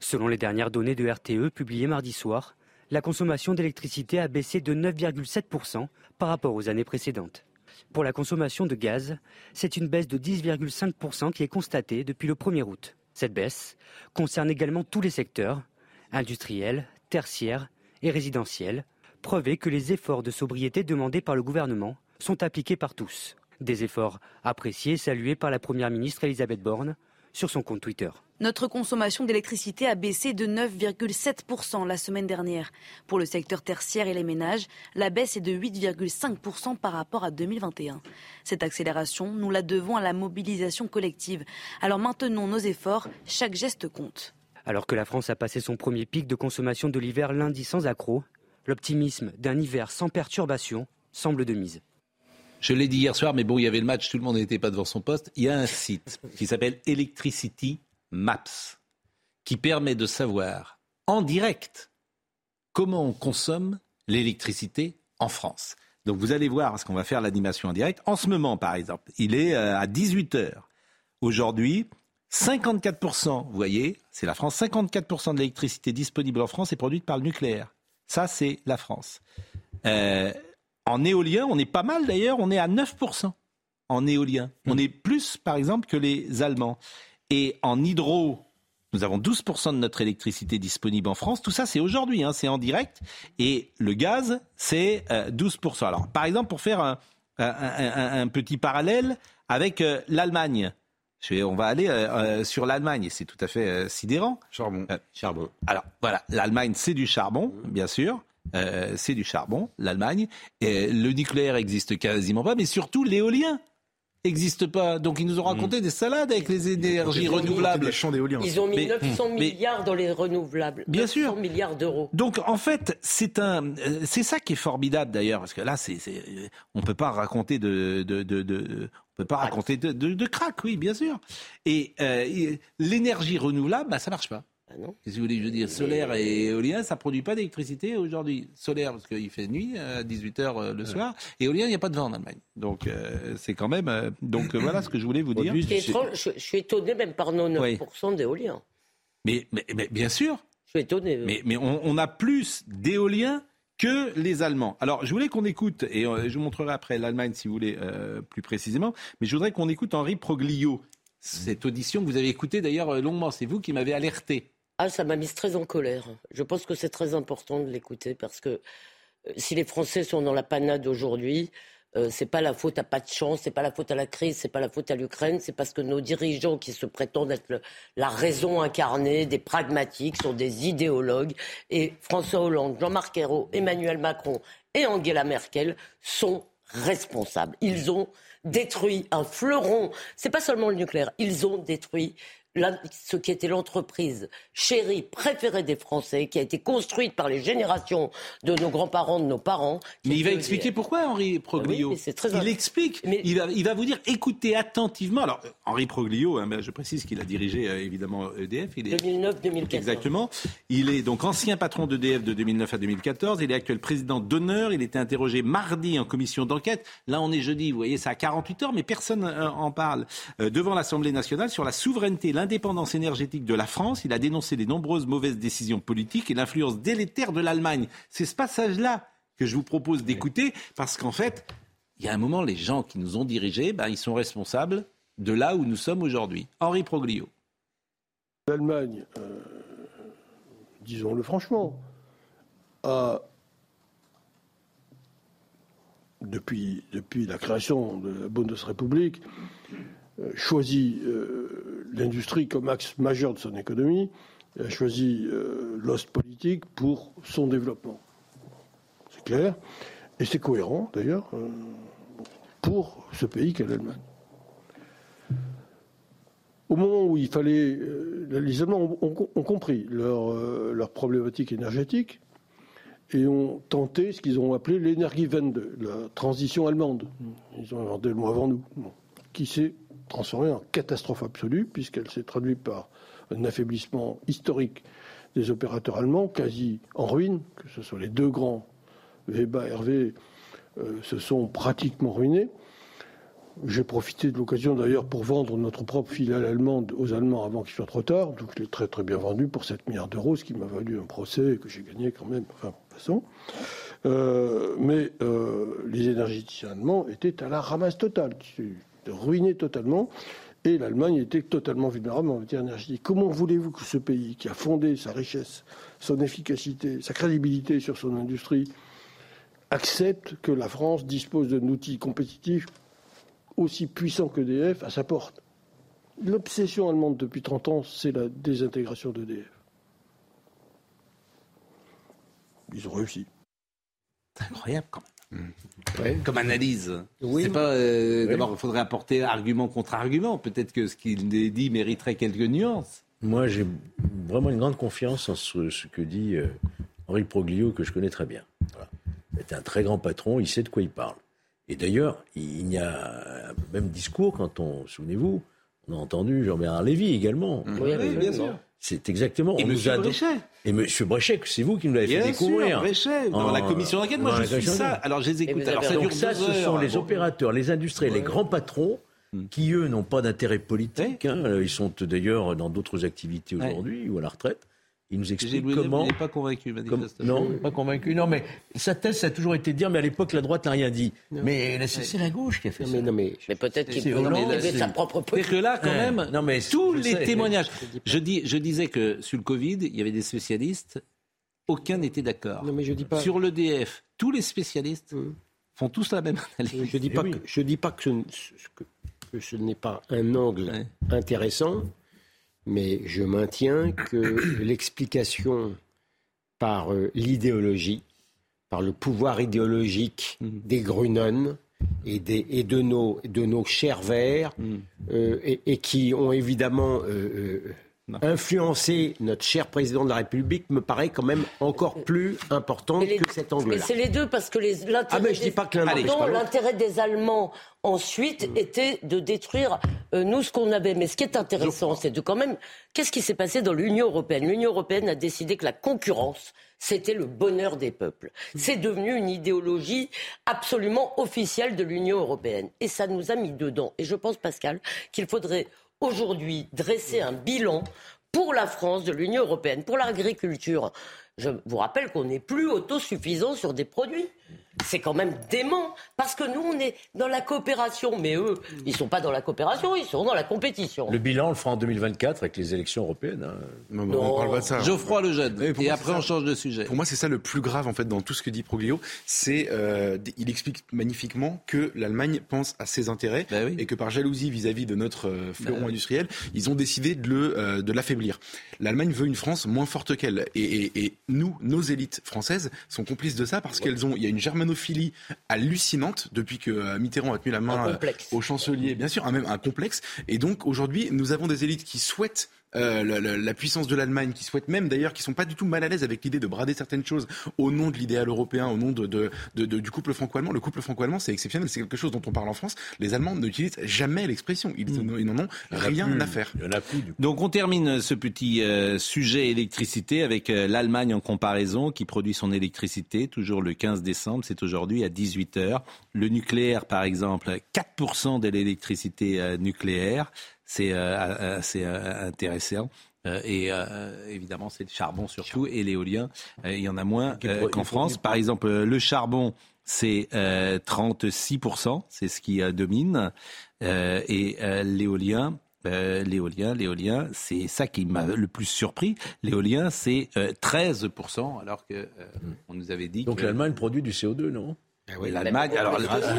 Selon les dernières données de RTE publiées mardi soir, la consommation d'électricité a baissé de 9,7% par rapport aux années précédentes. Pour la consommation de gaz, c'est une baisse de 10,5% qui est constatée depuis le 1er août. Cette baisse concerne également tous les secteurs, industriels, tertiaires et résidentiels, preuve que les efforts de sobriété demandés par le gouvernement sont appliqués par tous. Des efforts appréciés, salués par la Première ministre Elisabeth Borne sur son compte Twitter. Notre consommation d'électricité a baissé de 9,7% la semaine dernière. Pour le secteur tertiaire et les ménages, la baisse est de 8,5% par rapport à 2021. Cette accélération, nous la devons à la mobilisation collective. Alors maintenons nos efforts, chaque geste compte. Alors que la France a passé son premier pic de consommation de l'hiver lundi sans accroc, l'optimisme d'un hiver sans perturbation semble de mise. Je l'ai dit hier soir, mais bon, il y avait le match, tout le monde n'était pas devant son poste. Il y a un site qui s'appelle Electricity Maps, qui permet de savoir en direct comment on consomme l'électricité en France. Donc vous allez voir, parce qu'on va faire l'animation en direct. En ce moment, par exemple, il est euh, à 18h. Aujourd'hui, 54%, vous voyez, c'est la France, 54% de l'électricité disponible en France est produite par le nucléaire. Ça, c'est la France. Euh, en éolien, on est pas mal d'ailleurs, on est à 9% en éolien. On est plus, par exemple, que les Allemands. Et en hydro, Nous avons 12% de notre électricité disponible en France. Tout ça, c'est aujourd'hui, hein, c'est en direct. Et le gaz, c'est 12%. Alors, par exemple, pour faire un, un, petit parallèle avec euh, l'Allemagne. On va aller euh, euh, sur l'Allemagne et c'est tout à fait sidérant. Charbon. charbon. Alors voilà, l'Allemagne c'est du charbon, bien sûr. C'est du charbon, l'Allemagne. Le nucléaire existe quasiment pas, mais surtout l'éolien n'existe pas. Donc ils nous ont raconté des salades avec les énergies renouvelables. Ils ont mis 900 milliards dans les renouvelables. Bien 900 sûr. milliards d'euros. Donc en fait, c'est un, euh, c'est ça qui est formidable d'ailleurs, parce que là, c'est, on peut pas raconter de, de, de, de on peut pas raconter de, de, de crack, oui, bien sûr. Et euh, l'énergie renouvelable, bah, ça marche pas. Ah Qu'est-ce que vous voulez je veux dire Solaire et éolien, ça produit pas d'électricité aujourd'hui. Solaire, parce qu'il fait nuit à 18h euh, le soir. Et éolien, il n'y a pas de vent en Allemagne. Donc, euh, c'est quand même. Euh, donc, voilà ce que je voulais vous dire. je, suis étonné même par nos 9% d'éolien. Mais, mais, bien sûr. Je suis étonné. Mais, mais on, a plus d'éolien que les Allemands. Alors, je voulais qu'on écoute, et je vous montrerai après l'Allemagne si vous voulez plus précisément, mais je voudrais qu'on écoute Henri Proglio. Cette audition que vous avez écoutée d'ailleurs longuement, c'est vous qui m'avez alerté. Ah, ça m'a mise très en colère. Je pense que c'est très important de l'écouter parce que euh, si les Français sont dans la panade aujourd'hui, euh, c'est pas la faute à pas de chance, c'est pas la faute à la crise, c'est pas la faute à l'Ukraine, c'est parce que nos dirigeants qui se prétendent être la raison incarnée, des pragmatiques, sont des idéologues. Et François Hollande, Jean-Marc Ayrault, Emmanuel Macron et Angela Merkel sont responsables. Ils ont détruit un fleuron. C'est pas seulement le nucléaire. Ils ont détruit ce qui était l'entreprise chérie, préférée des Français, qui a été construite par les générations de nos grands-parents, de nos parents. Mais il va expliquer pourquoi, Henri Proglio. Oui, très il explique. Il, va, il, va, vous dire écoutez attentivement. Alors, Henri Proglio, hein, ben, je précise qu'il a dirigé euh, évidemment EDF. 2009-2014. Exactement. Il est donc ancien patron d'EDF de 2009 à 2014. Il est actuel président d'honneur. Il était interrogé mardi en commission d'enquête. Là, on est jeudi. Vous voyez, c'est à 48 heures, mais personne euh, en parle. Euh, devant l'Assemblée nationale sur la souveraineté, l'indépendance énergétique de la France. Il a dénoncé les nombreuses mauvaises décisions politiques et l'influence délétère de l'Allemagne. C'est ce passage-là que je vous propose d'écouter parce qu'en fait, il y a un moment, les gens qui nous ont dirigés, ben, ils sont responsables de là où nous sommes aujourd'hui. Henri Proglio. L'Allemagne, euh, disons-le franchement, a, depuis, depuis la création de la Bundesrepublik, euh, choisi euh, l'industrie comme axe majeur de son économie, a choisi euh, l'ost politique pour son développement. C'est clair. Et c'est cohérent, d'ailleurs, pour ce pays qu'est l'Allemagne. Au moment où il fallait. les Allemands ont, compris leur, problématique énergétique et ont tenté ce qu'ils ont appelé l'énergie 22, la transition allemande. Ils ont inventé le mot avant nous, qui s'est transformée en catastrophe absolue, puisqu'elle s'est traduite par un affaiblissement historique des opérateurs allemands, quasi en ruine, que ce soit les deux grands, et Hervé, euh, se sont pratiquement ruinés. J'ai profité de l'occasion d'ailleurs pour vendre notre propre filiale allemande aux Allemands avant qu'il soit trop tard. Donc je l'ai très très bien vendu pour 7 milliards d'euros, ce qui m'a valu un procès que j'ai gagné quand même, enfin, de façon. Euh, mais euh, les énergéticiens allemands étaient à la ramasse totale ruiné totalement. Et l'Allemagne était totalement vulnérable en matière énergétique. Comment voulez-vous que ce pays, qui a fondé sa richesse, son efficacité, sa crédibilité sur son industrie, accepte que la France dispose d'un outil compétitif aussi puissant que d'EDF à sa porte? L'obsession allemande depuis 30 ans, c'est la désintégration d'EDF. Ils ont réussi. C'est incroyable quand même. Comme analyse. Oui. pas. Euh, d'abord, il faudrait apporter argument contre argument. Peut-être que ce qu'il dit mériterait quelques nuances. Moi, j'ai vraiment une grande confiance en ce, que dit euh, Henri Proglio, que je connais très bien. C'est un très grand patron, il sait de quoi il parle. Et d'ailleurs, il y a un même discours quand on, souvenez-vous, on a entendu Jean-Bernard Lévy également. Oui, bien sûr. C'est exactement. Et M. Bréchet. Et M. Bréchet, c'est vous qui nous l'avez fait découvrir. Bréchet, dans la commission d'enquête, moi je suis ça. Alors je les écoute. Alors ça ça, ce sont les opérateurs, les industriels, les grands patrons hmm. qui, eux, n'ont pas d'intérêt politique. Hein. Ils sont d'ailleurs dans d'autres activités aujourd'hui ou à la retraite. Il nous explique comment. il n'est pas convaincu, Comme- non, pas convaincu. Non, mais sa thèse, ça a toujours été de dire, mais à l'époque, la droite n'a rien dit. Mais c'est la gauche qui a fait ça. Mais non, mais, Mais peut-être qu'il peut c'est- sa propre C'est que là, quand Ouais. même, Non, mais tous je les sais, témoignages. Je, dis, je disais que sur le Covid, il y avait des spécialistes, aucun n'était d'accord. Non, mais je dis pas. Sur l'EDF, tous les spécialistes font tous la même analyse. Je dis pas que, je dis pas que ce, ce- que- que ce n'est pas un angle intéressant, mais je maintiens que l'explication par euh, l'idéologie, par le pouvoir idéologique des Grunen et, des, et de, nos, de nos chers verts, euh, et, et qui ont évidemment euh, influencé notre cher président de la République, me paraît quand même encore plus importante Mais les- que cet Mais angle-là. c'est les deux parce que les- l'intérêt Ah, mais je des- dis pas que l'un n'empêche Pardon, pas l'autre. l'intérêt des Allemands ensuite était de détruire euh, nous ce qu'on avait. Mais ce qui est intéressant, c'est de quand même qu'est-ce qui s'est passé dans l'Union européenne? L'Union européenne a décidé que la concurrence c'était le bonheur des peuples. C'est devenu une idéologie absolument officielle de l'Union européenne. Et ça nous a mis dedans. Et je pense, Pascal, qu'il faudrait aujourd'hui dresser un bilan pour la France de l'Union européenne, pour l'agriculture. Je vous rappelle qu'on n'est plus autosuffisant sur des produits. C'est quand même dément, parce que nous, on est dans la coopération, mais eux, ils ne sont pas dans la coopération, ils sont dans la compétition. Le bilan, on le fera en 2024 avec les élections européennes. hein. Non, mais on parle pas de ça. Geoffroy Lejeune. Oui, Et moi, après, on change de sujet. Pour moi, c'est ça le plus grave en fait dans tout ce que dit Proglio. C'est euh, il explique magnifiquement que l'Allemagne pense à ses intérêts Bah et que par jalousie vis-à-vis de notre euh, fleuron oui. industriel, ils ont décidé de le euh, de l'affaiblir. L'Allemagne veut une France moins forte qu'elle et, et- et nous, nos élites françaises sont complices de ça parce qu'elles ont il y a une germanophilie hallucinante depuis que euh, Mitterrand a tenu la main euh, au chancelier, bien sûr, un, même un complexe. Et donc aujourd'hui, nous avons des élites qui souhaitent euh, la, la- la puissance de l'Allemagne, qui souhaitent même d'ailleurs, qui sont pas du tout mal à l'aise avec l'idée de brader certaines choses au nom de l'idéal européen, au nom de, de- de- de- du couple franco-allemand. Le couple franco-allemand, c'est exceptionnel, c'est quelque chose dont on parle en France. Les Allemands n'utilisent jamais l'expression, ils, ils n'en ont rien plus. à faire. Il y en a plus, du coup. Donc on termine ce petit euh, sujet électricité avec euh, l'Allemagne en comparaison qui produit son électricité toujours le 15 décembre, c'est aujourd'hui à 18h. Le nucléaire par exemple, 4% de l'électricité euh, nucléaire, c'est euh, euh, c'est, euh, intéressant. Euh, et euh, évidemment, c'est le charbon surtout et l'éolien. Euh, il y en a moins euh, qu'en France. Par exemple, euh, le charbon, c'est euh, 36%, c'est ce qui euh, domine. Euh, et euh, l'éolien, euh, l'éolien, l'éolien, c'est ça qui m'a le plus surpris. L'éolien, c'est euh, 13%, alors que euh, on nous avait dit Donc que l'Allemagne produit du CO2, non? Oui, l'Allemagne, alors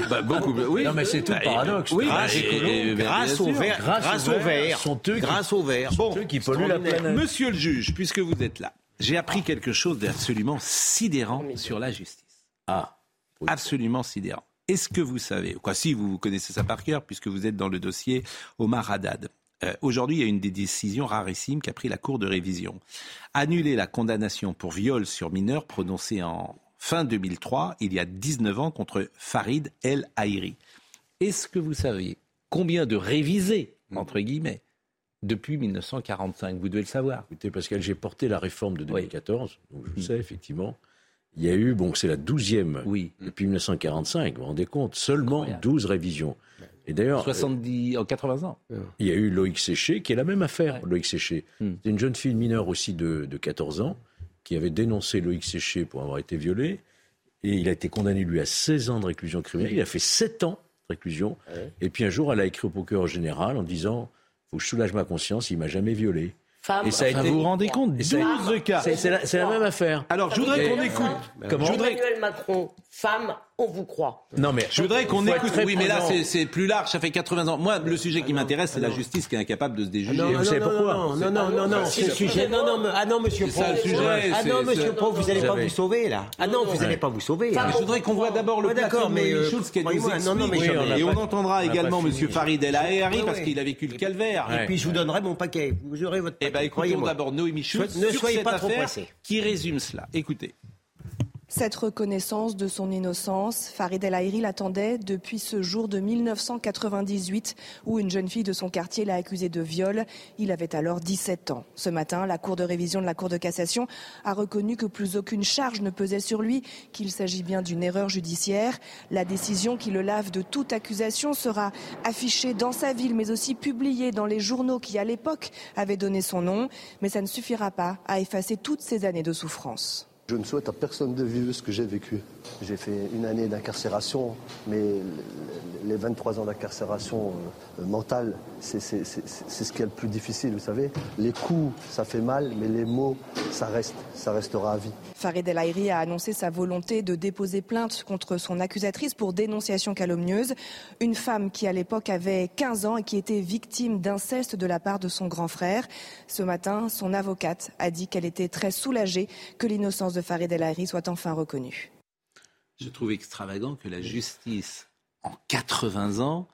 bah, beaucoup, oui. Non, mais c'est tout le Bah, paradoxe. Oui, Grâce bah, écolo, et- et- grâce au vert, grâce au vert, sont eux qui- grâce au vert. sont Bon, eux qui polluent la planète. Monsieur le juge, puisque vous êtes là, j'ai appris quelque chose d'absolument sidérant sur la justice. Ah, Absolument sidérant. Est-ce que vous savez, quoi, si vous connaissez ça par cœur, puisque vous êtes dans le dossier Omar Haddad. Euh, Aujourd'hui, il y a une des décisions rarissimes qu'a pris la Cour de révision. Annuler la condamnation pour viol sur mineur prononcée en fin 2003, il y a 19 ans, contre Farid El Haïri. Est-ce que vous savez combien de révisés, entre guillemets, depuis 1945 Vous devez le savoir. Écoutez, Pascal, j'ai porté la réforme de 2014, donc je le sais, effectivement. Il y a eu, bon, c'est la douzième oui. depuis 1945, vous vous rendez compte, seulement 12 révisions. Et d'ailleurs, 70, en 80 ans. il y a eu Loïc Séché, qui est la même affaire, Loïc Séché. Hmm. C'est une jeune fille mineure aussi de, de 14 ans, qui avait dénoncé Loïc Séché pour avoir été violé. Et il a été condamné, lui, à 16 ans de réclusion criminelle. Il a fait 7 ans de réclusion. Et puis un jour, elle a écrit au procureur général en disant faut que je soulage ma conscience, il m'a jamais violé. Femme. Et ça a Enfin, été... vous vous rendez compte Et ça a- 12 cas. C'est la, même affaire. Alors, je voudrais qu'on écoute. Comment Emmanuel Macron, femme, on vous croit. Non, mais Je voudrais qu'on écoute. Oui, mais là, c'est- plus large. Ça fait 80 ans. Moi, le sujet qui m'intéresse, c'est la justice qui est incapable de se déjuger. Non, Et non, vous savez non, pourquoi non, non, non, non, c'est le sujet. Non, non, ah non, monsieur Pro. le sujet, Ah non, monsieur Pro, vous n'allez pas vous sauver, là. Ah non, vous n'allez pas vous sauver. je voudrais qu'on voit d'abord le plateau d'accord, de euh, Schultz a Et on entendra également. Monsieur Farid El Aheri Ouais, parce qu'il a vécu le calvaire. Et puis je vous donnerai mon paquet. Vous aurez votre Eh paquet. ben, écoutons croyez-moi. d'abord Noémie Schultz Ne sur soyez pas trop pressés. qui résume cela. Écoutez. Cette reconnaissance de son innocence, Farid El Haïri l'attendait depuis ce jour de 1998 où une jeune fille de son quartier l'a accusé de viol. Il avait alors 17 ans. Ce matin, la Cour de révision de la Cour de cassation a reconnu que plus aucune charge ne pesait sur lui, qu'il s'agit bien d'une erreur judiciaire. La décision qui le lave de toute accusation sera affichée dans sa ville, mais aussi publiée dans les journaux qui, à l'époque, avaient donné son nom. Mais ça ne suffira pas à effacer toutes ces années de souffrance. Je ne souhaite à personne de vivre ce que j'ai vécu. J'ai fait une année d'incarcération, mais les 23 ans d'incarcération euh, mentale, c'est ce qui est le plus difficile, vous savez. Les coups, ça fait mal, mais les mots, ça reste, ça restera à vie. Farid El Haïri a annoncé sa volonté de déposer plainte contre son accusatrice pour dénonciation calomnieuse. Une femme qui, à l'époque, avait 15 ans et qui était victime d'inceste de la part de son grand frère. Ce matin, son avocate a dit qu'elle était très soulagée que l'innocence de Farid El soit enfin reconnue. Je trouve extravagant que la justice, en 80 ans,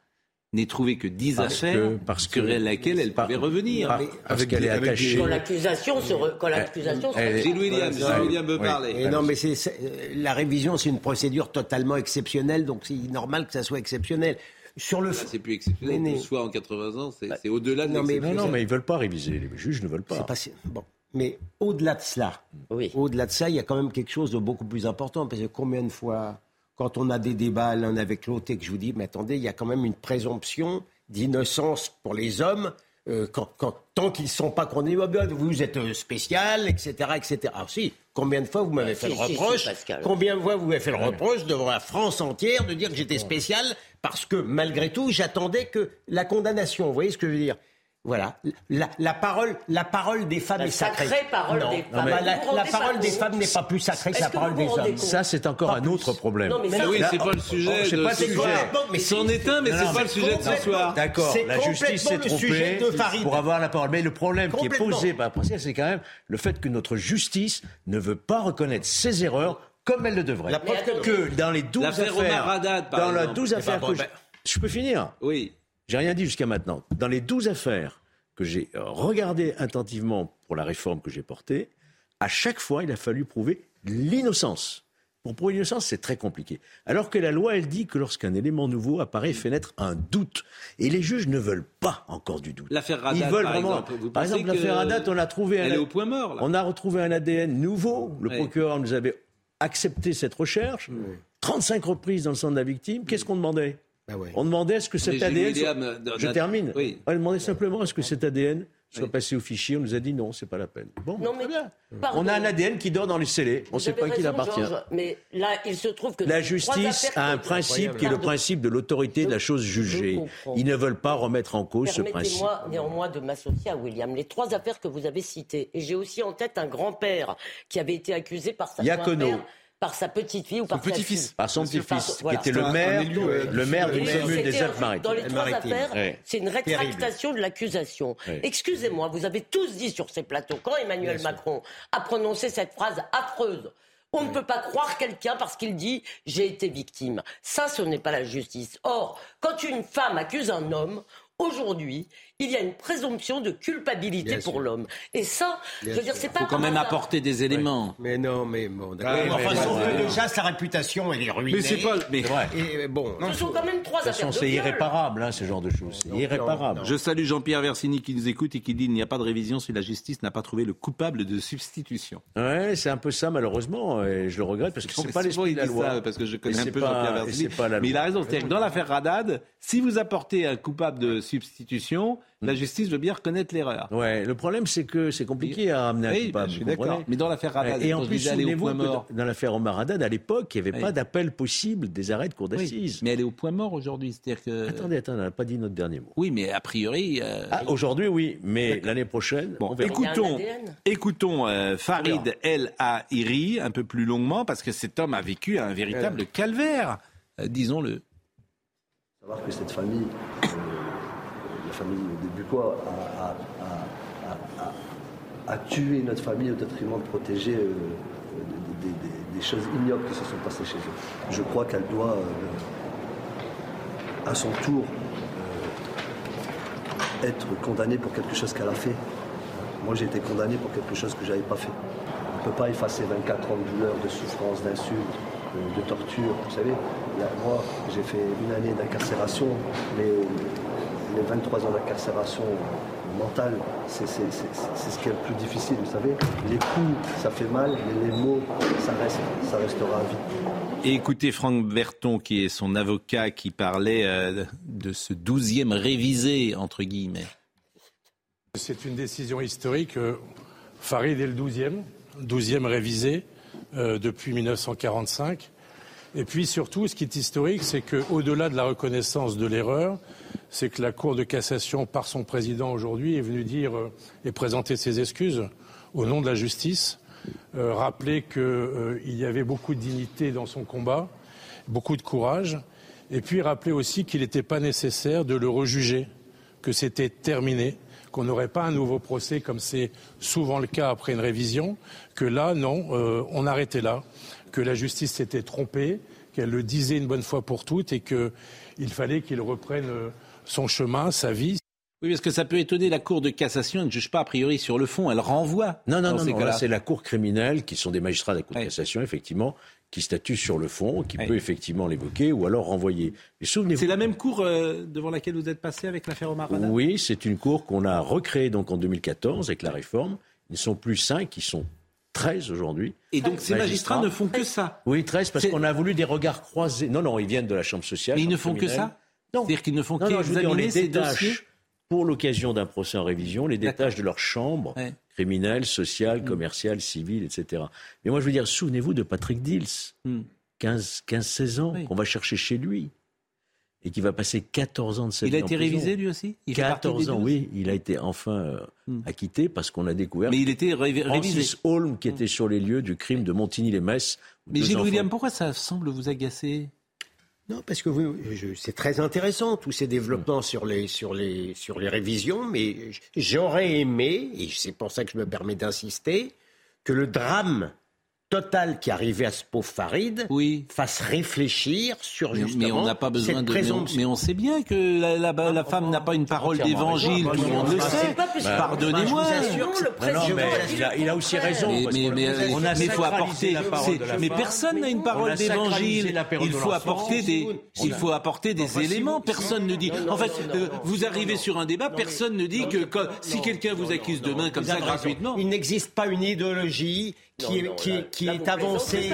n'ait trouvé que 10 affaires parce que, sur lesquelles elle pouvait revenir. parce qu'elle est attachée. Quand l'accusation se. Quand l'accusation Gilles William, William me parlait. non, mais c'est, la révision, c'est une procédure totalement exceptionnelle, donc c'est normal que ça soit exceptionnel. Sur le c'est plus exceptionnel. Mais, soit en 80 ans, c'est, au-delà de non, mais, non, non, mais ils veulent pas réviser. Les juges ne veulent pas. pas bon. Mais au-delà de cela, au-delà de ça, il y a quand même quelque chose de beaucoup plus important. Parce que combien de fois, quand on a des débats l'un avec l'autre et que je vous dis, mais attendez, il y a quand même une présomption d'innocence pour les hommes. Euh, tant qu'ils ne sont pas condamnés, vous êtes euh, spécial, etc., etc. Alors si, combien de fois vous m'avez fait le reproche? Combien de fois vous m'avez fait le reproche devant la France entière de dire que j'étais spécial parce que malgré tout, j'attendais que la condamnation. Vous voyez ce que je veux dire? Voilà, la, parole, la parole des femmes est sacrée. Parole des femmes. la, parole des femmes n'est pas plus sacrée que la parole des hommes. Ça, c'est encore un autre problème. mais, oui, c'est pas le sujet. C'est pas le sujet. C'en est un, mais c'est pas le sujet de ce soir. D'accord. La justice s'est trompée pour avoir la parole. Mais le problème qui est posé par la c'est quand même le fait que notre justice ne veut pas reconnaître ses erreurs comme elle le devrait. Que dans les 12 affaires, dans les 12 affaires que je peux finir. Oui. J'ai rien dit jusqu'à maintenant. Dans les douze affaires que j'ai regardées attentivement pour la réforme que j'ai portée, à chaque fois, il a fallu prouver l'innocence. Pour prouver l'innocence, c'est très compliqué. Alors que la loi, elle dit que lorsqu'un élément nouveau apparaît, fait naître un doute. Et les juges ne veulent pas encore du doute. L'affaire Radat, Ils veulent par vraiment. Exemple, par exemple, l'affaire Radat, on a trouvé elle un. est au point mort. On a retrouvé un ADN nouveau. Le procureur nous avait accepté cette recherche. 35 reprises dans le sang de la victime. Qu'est-ce qu'on demandait? Ah on demandait est-ce que cet ADN. Je termine. On demandait simplement est-ce que cet ADN soit passé au fichier. On nous a dit non, c'est pas la peine. Bon, non, mais bien. On a un ADN qui dort dans les scellés. On ne sait pas qui l'appartient. Mais là, il se trouve que la justice a un principe qui est le principe de l'autorité de la chose jugée. Ils ne veulent pas remettre en cause ce principe. Permettez-moi néanmoins de m'associer à William. Les trois affaires que vous avez citées, et j'ai aussi en tête un grand-père qui avait été accusé par sa Yacono par sa petite fille ou par son petit-fils. Par son petit-fils, qui était le maire, le maire d'une commune des Alpes-Maritimes. Dans les trois affaires, c'est une rétractation de l'accusation. Excusez-moi, vous avez tous dit sur ces plateaux, quand Emmanuel Macron a prononcé cette phrase affreuse, on ne peut pas croire quelqu'un parce qu'il dit j'ai été victime. Ça, ce n'est pas la justice. Or, quand une femme accuse un homme, aujourd'hui, il y a une présomption de culpabilité pour l'homme. Et ça, je veux dire, c'est pas. Il faut quand même apporter des éléments. Mais non, mais bon, d'accord. déjà, sa réputation, elle est ruinée. Mais c'est pas. Mais et, bon. Ce sont quand même trois affaires. C'est irréparable, hein, ce genre de choses. C'est irréparable. Je salue Jean-Pierre Versini qui nous écoute et qui dit il n'y a pas de révision si la justice n'a pas trouvé le coupable de substitution. Ouais, c'est un peu ça, malheureusement, et je le regrette parce que c'est pas l'esprit de la loi. parce que je connais un peu Jean-Pierre Versini. Mais il a raison. C'est-à-dire que dans l'affaire Radad, si vous apportez un coupable de substitution, la justice veut bien reconnaître l'erreur. Ouais, le problème c'est que c'est compliqué à amener un coupable. je suis d'accord. Mais dans l'affaire Haddad, et en plus, souvenez-vous dans l'affaire Omar Haddad, à l'époque, il n'y avait pas d'appel possible des arrêts de cour d'assises. mais elle est au point mort aujourd'hui, c'est-à-dire que. Attendez, attendez, on n'a pas dit notre dernier mot. Oui, mais a priori. Euh, ah, aujourd'hui, oui, mais l'année prochaine. Bon, écoutons, écoutons euh, Farid El Ahiri un peu plus longuement parce que cet homme a vécu un véritable calvaire, euh, disons-le. Savoir que cette famille la famille des Bucois a, tué notre famille au détriment de protéger euh, des, choses ignobles qui se sont passées chez eux. Je crois qu'elle doit, euh, à son tour, euh, être condamnée pour quelque chose qu'elle a fait. Moi, j'ai été condamné pour quelque chose que je n'avais pas fait. ne peut pas effacer 24 ans de douleur, de souffrance, d'insultes, de, torture. Vous savez, moi, j'ai fait une année d'incarcération, mais les 23 ans d'incarcération mentale, c'est ce qui est le plus difficile, vous savez. Les coups, ça fait mal, mais les mots, ça, reste, ça restera à vie. Et écoutez Franck Berton, qui est son avocat, qui parlait euh, de ce douzième révisé, entre guillemets. C'est une décision historique. Euh, Farid est le douzième, douzième révisé euh, depuis 1945. Et puis surtout, ce qui est historique, c'est qu'au-delà de la reconnaissance de l'erreur, c'est que la Cour de cassation, par son président aujourd'hui, est venue dire euh, et présenter ses excuses au nom de la justice, euh, rappeler qu'il euh, y avait beaucoup de dignité dans son combat, beaucoup de courage, et puis rappeler aussi qu'il n'était pas nécessaire de le rejuger, que c'était terminé, qu'on n'aurait pas un nouveau procès comme c'est souvent le cas après une révision, que là, non, on arrêtait là, que la justice s'était trompée, qu'elle le disait une bonne fois pour toutes et qu'il fallait qu'il reprenne son chemin, sa vie. Oui, parce que ça peut étonner la Cour de cassation, elle ne juge pas a priori sur le fond, elle renvoie. Non, non, non, non c'est la Cour criminelle, qui sont des magistrats de la Cour de cassation, effectivement, qui statue sur le fond, qui peut effectivement l'évoquer ou alors renvoyer. C'est la même Cour euh, devant laquelle vous êtes passé avec l'affaire Omar Oui, c'est une Cour qu'on a recréée donc en 2014 avec la réforme. Ils ne sont plus cinq, ils sont 13 aujourd'hui. Et donc ces magistrats, ne font que ça Oui, 13 parce qu'on a voulu des regards croisés. Non, non, ils viennent de la Chambre sociale. Mais ils ne font que ça? C'est-à-dire qu'ils ne font qu'examiner ces dossiers pour l'occasion d'un procès en révision, les détachent de leur chambre criminelle, sociale, mm. commerciale, civile, etc. Mais moi, je veux dire, souvenez-vous de Patrick Dils, 15, 15, 16 ans, qu'on va chercher chez lui et qui va passer 14 ans de sa vie. Il a été révisé lui aussi? Il 14 ans, oui. Il a été enfin euh, mm. acquitté parce qu'on a découvert. Mais il était révisé. Francis Holm, qui était sur les lieux du crime de Montigny-les-Metz. Mais Gilles William, pourquoi ça semble vous agacer? Non, parce que c'est très intéressant tous ces développements sur les, sur les, sur les révisions, mais j'aurais aimé, et c'est pour ça que je me permets d'insister, que le drame Total qui arrivait à ce pauvre Farid oui. fasse réfléchir sur justement mais on n'a pas besoin cette de présomption. mais on, sait bien que la, la, la femme n'a pas une parole d'évangile tout le monde le sait. pardonnez-moi. il, a, aussi raison mais il faut apporter mais personne n'a une parole d'évangile. il faut apporter des il faut apporter des éléments. personne ne dit en fait euh, vous arrivez sur un débat personne ne dit que si quelqu'un vous accuse demain comme ça gratuitement il n'existe pas une idéologie qui, qui, est avancé.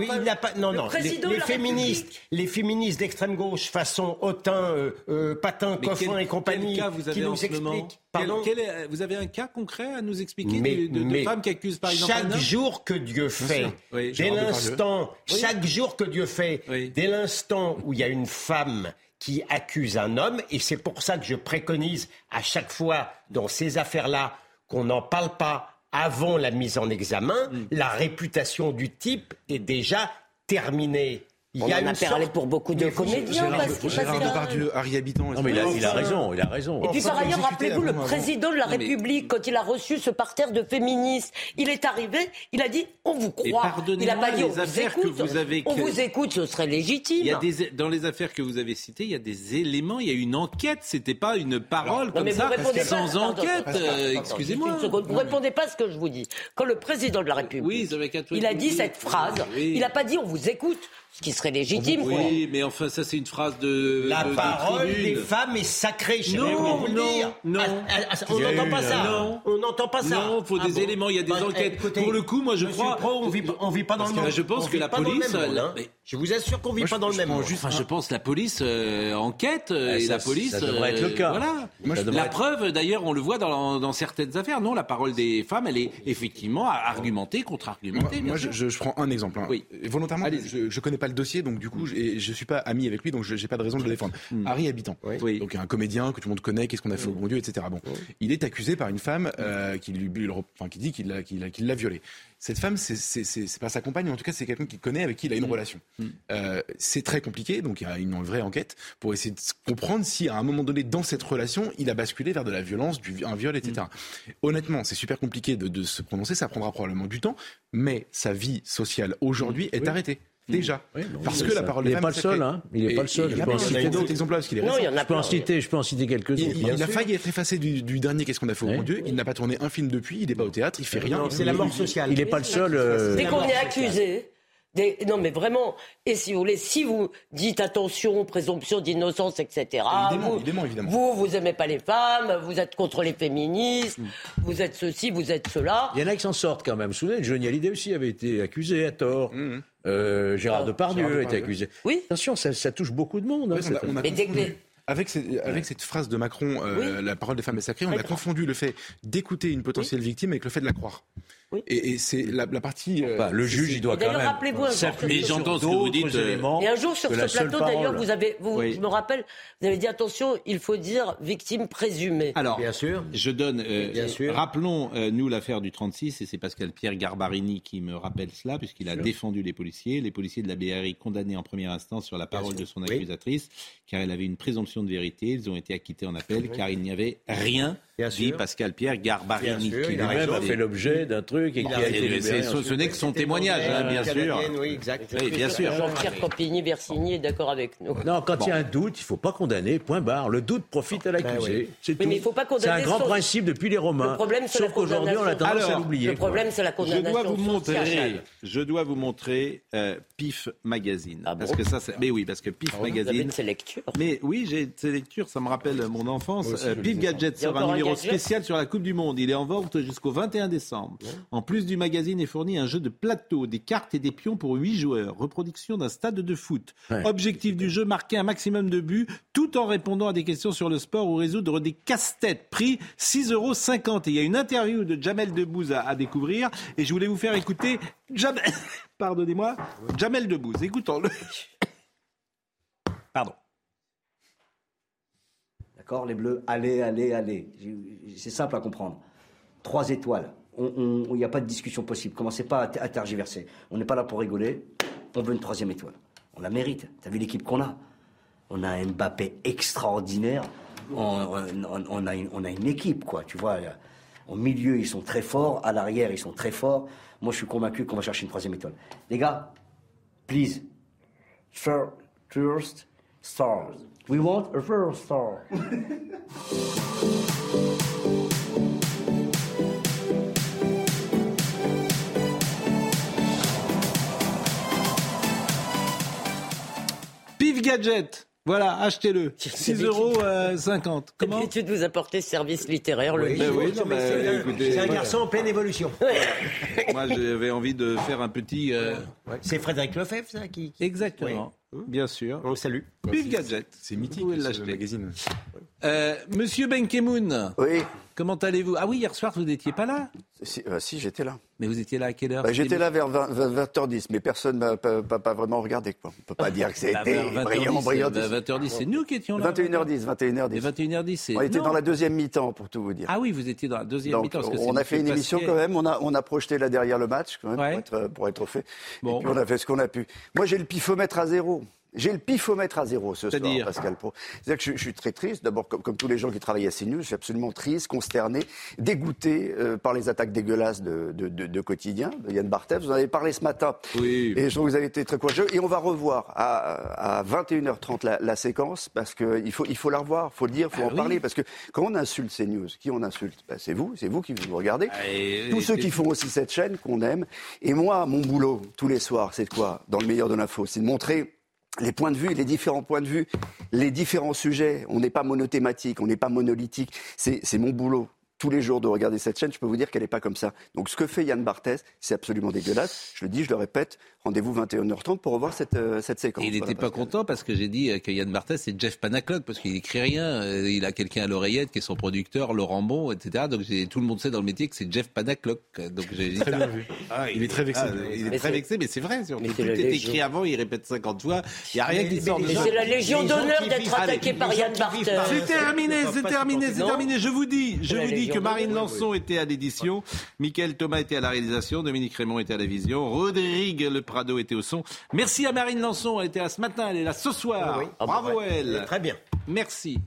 il n'a pas. Non, non. Les, féministes, les féministes d'extrême gauche, façon Autain, euh, euh, Patin, Coffin et compagnie, qui nous expliquent. Pardon vous avez un cas concret à nous expliquer de, femmes qui accusent par exemple chaque jour que Dieu fait, dès l'instant, chaque jour que Dieu fait, dès l'instant où il y a une femme qui accuse un homme, et c'est pour ça que je préconise à chaque fois dans ces affaires-là qu'on n'en parle pas avant la mise en examen, mm. la réputation du type est déjà terminée. Il y a en a parlé pour beaucoup de comédiens. Gérard Depardieu, Harry Habitant. Non, mais il a, raison, il a raison. Et puis par ailleurs, rappelez-vous, le président de la République, quand il a reçu ce parterre de féministes, il est arrivé, il a dit on vous croit. Il n'a pas dit on vous écoute. Que vous avez on vous écoute, ce serait légitime. Il y a des, dans les affaires que vous avez citées, il y a des éléments, il y a une enquête. C'était pas une parole comme ça, sans enquête. Euh, excusez-moi. Vous répondez pas à ce que je vous dis. Quand le président de la République, il a dit cette phrase, il n'a pas dit on vous écoute ce qui serait légitime. Oui, mais enfin, ça, c'est une phrase de. La parole des femmes est sacrée, je non, vous non, dire. Non, ah, ah, ah, on n'entend pas ça. Non, on n'entend pas ça. Non, il faut des éléments, il y a des bah, enquêtes. Pour le coup, moi, je crois. on vit, on vit pas dans le même. Je pense que la police. Je vous assure qu'on vit pas dans le même monde. Enfin, je pense que la police euh, enquête euh, et la police. Ça devrait être le cas. Voilà. La preuve, d'ailleurs, on le voit dans certaines affaires. Non, la parole des femmes, elle est effectivement argumentée, contre-argumentée. Moi, je prends un exemple. Hein. Volontairement, je connais pas le dossier, donc du coup, je ne suis pas ami avec lui, donc je n'ai pas de raison de le défendre. Hmm. Harry Habitant, donc un comédien que tout le monde connaît, qu'est-ce qu'on a fait au bon Dieu, etc. Bon, il est accusé par une femme euh, qui, lui, enfin, qui dit qu'il l'a, qu'il l'a violé. Cette femme, c'est pas sa compagne, mais en tout cas, c'est quelqu'un qu'il connaît, avec qui il a une relation. Euh, c'est très compliqué, donc il y a une vraie enquête pour essayer de comprendre si, à un moment donné, dans cette relation, il a basculé vers de la violence, du, un viol, etc. Honnêtement, c'est super compliqué de, se prononcer, ça prendra probablement du temps, mais sa vie sociale aujourd'hui est arrêtée. Déjà. parce que la parole il n'est pas le est seul, sacrée. hein. Il n'est pas le seul. et- Je et- peux en il y en a citer d'autres d'autres. exemples parce qu'il est Non, il y en a Je peux en citer, je peux en citer quelques-uns. Il, il a failli être effacé du, du dernier Qu'est-ce qu'on a fait au bon Dieu? Il n'a pas tourné un film depuis, il n'est pas au théâtre, il fait rien. C'est la mort sociale. Il n'est pas le seul. euh, Dès qu'on est accusé, des- non mais vraiment, et si vous voulez, si vous dites attention, présomption d'innocence, etc. Il dément, vous, évidemment. vous, vous aimez pas les femmes, vous êtes contre les féministes, Mm. vous êtes ceci, vous êtes cela. Il y en a qui s'en sortent quand même. Vous vous souvenez, Johnny Hallyday aussi avait été accusé à tort. Mmh. Euh, Gérard Ah, Depardieu Gérard a été Depardieu. accusé. Oui. Attention, ça, ça touche beaucoup de monde. hein, Ouais, on a- cette- on a Mais dès que confondu- les- Avec, cette, avec cette phrase de Macron, euh, la parole des femmes est sacrée, on a confondu le fait d'écouter une potentielle victime avec le fait de la croire. Et, et c'est la, la partie. euh, Bah, le juge, il doit quand d'ailleurs, même rappelez-vous un jour s'appuyer sur j'entends ce que vous d'autres dites, euh, éléments Et un jour sur ce plateau, d'ailleurs, vous avez, vous, Oui. je me rappelle, vous avez dit attention, il faut dire victime présumée. Alors, Bien sûr. je donne. euh, Bien sûr. Rappelons, euh, nous, l'affaire du 36, et c'est Pascal Pierre Garbarini qui me rappelle cela, puisqu'il a défendu les policiers. Les policiers de la BRI condamnés en première instance sur la parole de son Oui. accusatrice, car elle avait une présomption de vérité. Ils ont été acquittés en appel, car il n'y avait rien, dit sûr. Pascal Pierre Garbarini. Sûr, qui il a lui-même a fait l'objet d'un truc et qui a Et été libéré c'est- ce, n'est que son témoignage, hein, bien sûr. Canadienne, Oui, exact. Oui, bien sûr. Jean-Pierre Campigny-Versigny est d'accord avec nous. Non, quand il y a un doute, il ne faut pas condamner, point barre. Le doute profite à l'accusé. Ben oui. C'est Oui, tout. mais il faut pas C'est un condamner grand son- principe depuis les Romains. Le problème, c'est la Sauf qu'aujourd'hui, on a condamnation. tendance à Alors, l'oublier. Le problème, c'est la Je condamnation dois vous montrer, je dois vous montrer euh, PIF Magazine. Ah bon parce que ça, c'est- mais oui, parce que PIF Vous avez Magazine. de ces lectures. Mais oui, j'ai ces lectures, ça me rappelle mon enfance. Euh, PIF Gadget Il y numéro spécial sur la Coupe du Monde. Il est en vente jusqu'au 21 décembre. En plus du magazine est fourni un jeu de plateau, des cartes et des pions pour 8 joueurs. Reproduction d'un stade de foot. Ouais. Objectif du jeu, marquer un maximum de buts tout en répondant à des questions sur le sport ou résoudre des casse-têtes. Prix 6,50 euros. Et il y a une interview de Jamel Debbouze à, à découvrir. Et je voulais vous faire écouter Jamel, pardonnez-moi, Jamel Debbouze. Écoutons-le. Pardon. Les bleus, allez, allez, allez. C'est simple à comprendre. Trois étoiles. Il n'y a pas de discussion possible. Commencez pas à, tergiverser. On n'est pas là pour rigoler. On veut une troisième étoile. On la mérite. T'as vu l'équipe qu'on a? On a un Mbappé extraordinaire. On, a une, on a une équipe, quoi. Tu vois, au milieu, ils sont très forts. À l'arrière, ils sont très forts. Moi, je suis convaincu qu'on va chercher une troisième étoile. Les gars, please, fir- first stars. We want a first star. Pif Gadget. Voilà, achetez-le. 6,50 euros. Comment L'habitude de vous apporter service littéraire le Oui, dimanche. oui, non, mais, c'est écoutez, c'est un garçon en pleine évolution. Moi, j'avais envie de faire un petit. euh, C'est Frédéric Lefebvre, ça, qui. qui- Exactement. Bien sûr. On le salue. Gadget. C'est mythique, ce magazine. Euh, Monsieur Benkemoun, Oui, comment allez-vous? Ah oui, hier soir, vous n'étiez pas là? Si, euh, si, j'étais là. Mais vous étiez là à quelle heure? Bah, j'étais là vers 20, 20h10, mais personne n'a pas, pas- pas vraiment regardé. Quoi. On peut pas dire que Bah, c'était 20h10, brillant, brillant. bah, 20h10, c'est nous qui étions là. 21h10, Et 21h10. 21h10, c'est. On était non. dans la deuxième mi-temps, pour tout vous dire. Ah oui, vous étiez dans la deuxième Donc, mi-temps. on a fait une émission quand même, on a, on a projeté là derrière le match quand même, Ouais. pour, être, euh, pour être au fait. Bon. Et puis on a fait ce qu'on a pu. Moi j'ai le pifomètre à zéro. J'ai le pifomètre à zéro ce soir, Pascal Pro. C'est-à-dire que je, je suis très triste. D'abord, comme, comme tous les gens qui travaillent à CNews, je suis absolument triste, consterné, dégoûté euh, par les attaques dégueulasses de, de, de- de quotidien de Yann Barthès. Vous en avez parlé ce matin. Oui. Et je trouve que vous avez été très courageux. Et on va revoir à, à 21h30 la, la séquence parce qu'il faut, il faut la revoir, faut le dire, faut Ah en oui. parler. Parce que quand on insulte CNews, qui on insulte? Ben, C'est vous, c'est vous qui vous regardez. Ah, et- Tous et- ceux qui font aussi cette chaîne qu'on aime. Et moi, mon boulot, tous les soirs, c'est de quoi? Dans le meilleur de l'info, c'est de montrer les points de vue, les différents points de vue, les différents sujets. On n'est pas monothématique, on n'est pas monolithique. C'est mon boulot. Tous les jours de regarder cette chaîne, je peux vous dire qu'elle n'est pas comme ça. Donc ce que fait Yann Barthès, c'est absolument dégueulasse. Je le dis, je le répète, rendez-vous 21h30 pour revoir cette, euh, cette séquence. Et il n'était Voilà, pas content parce que j'ai dit euh, que Yann Barthès, c'est Jeff Panaclock, parce qu'il écrit rien. Euh, Il a quelqu'un à l'oreillette qui est son producteur, Laurent Bon, etc. Donc tout le monde sait dans le métier que c'est Jeff Panaclock. Donc j'ai dit Très ça. bien vu. Ah, Il est très vexé. ah, il est Mais très c'est- vexé, mais c'est vrai. mais Tout est Légion. écrit avant, il répète 50 fois. Il n'y a rien Mais- qui sort de C'est la Légion d'honneur d'être attaqué par Yann Barthès. C'est terminé, c'est terminé, c'est terminé. Je vous dis, je vous dis que Marine Lançon était à l'édition, Michael Thomas était à la réalisation, Dominique Raymond était à la vision, Rodrigue Le Prado était au son. Merci à Marine Lançon, elle était là ce matin, elle est là ce soir. Oui. Bravo elle. Très bien. Merci.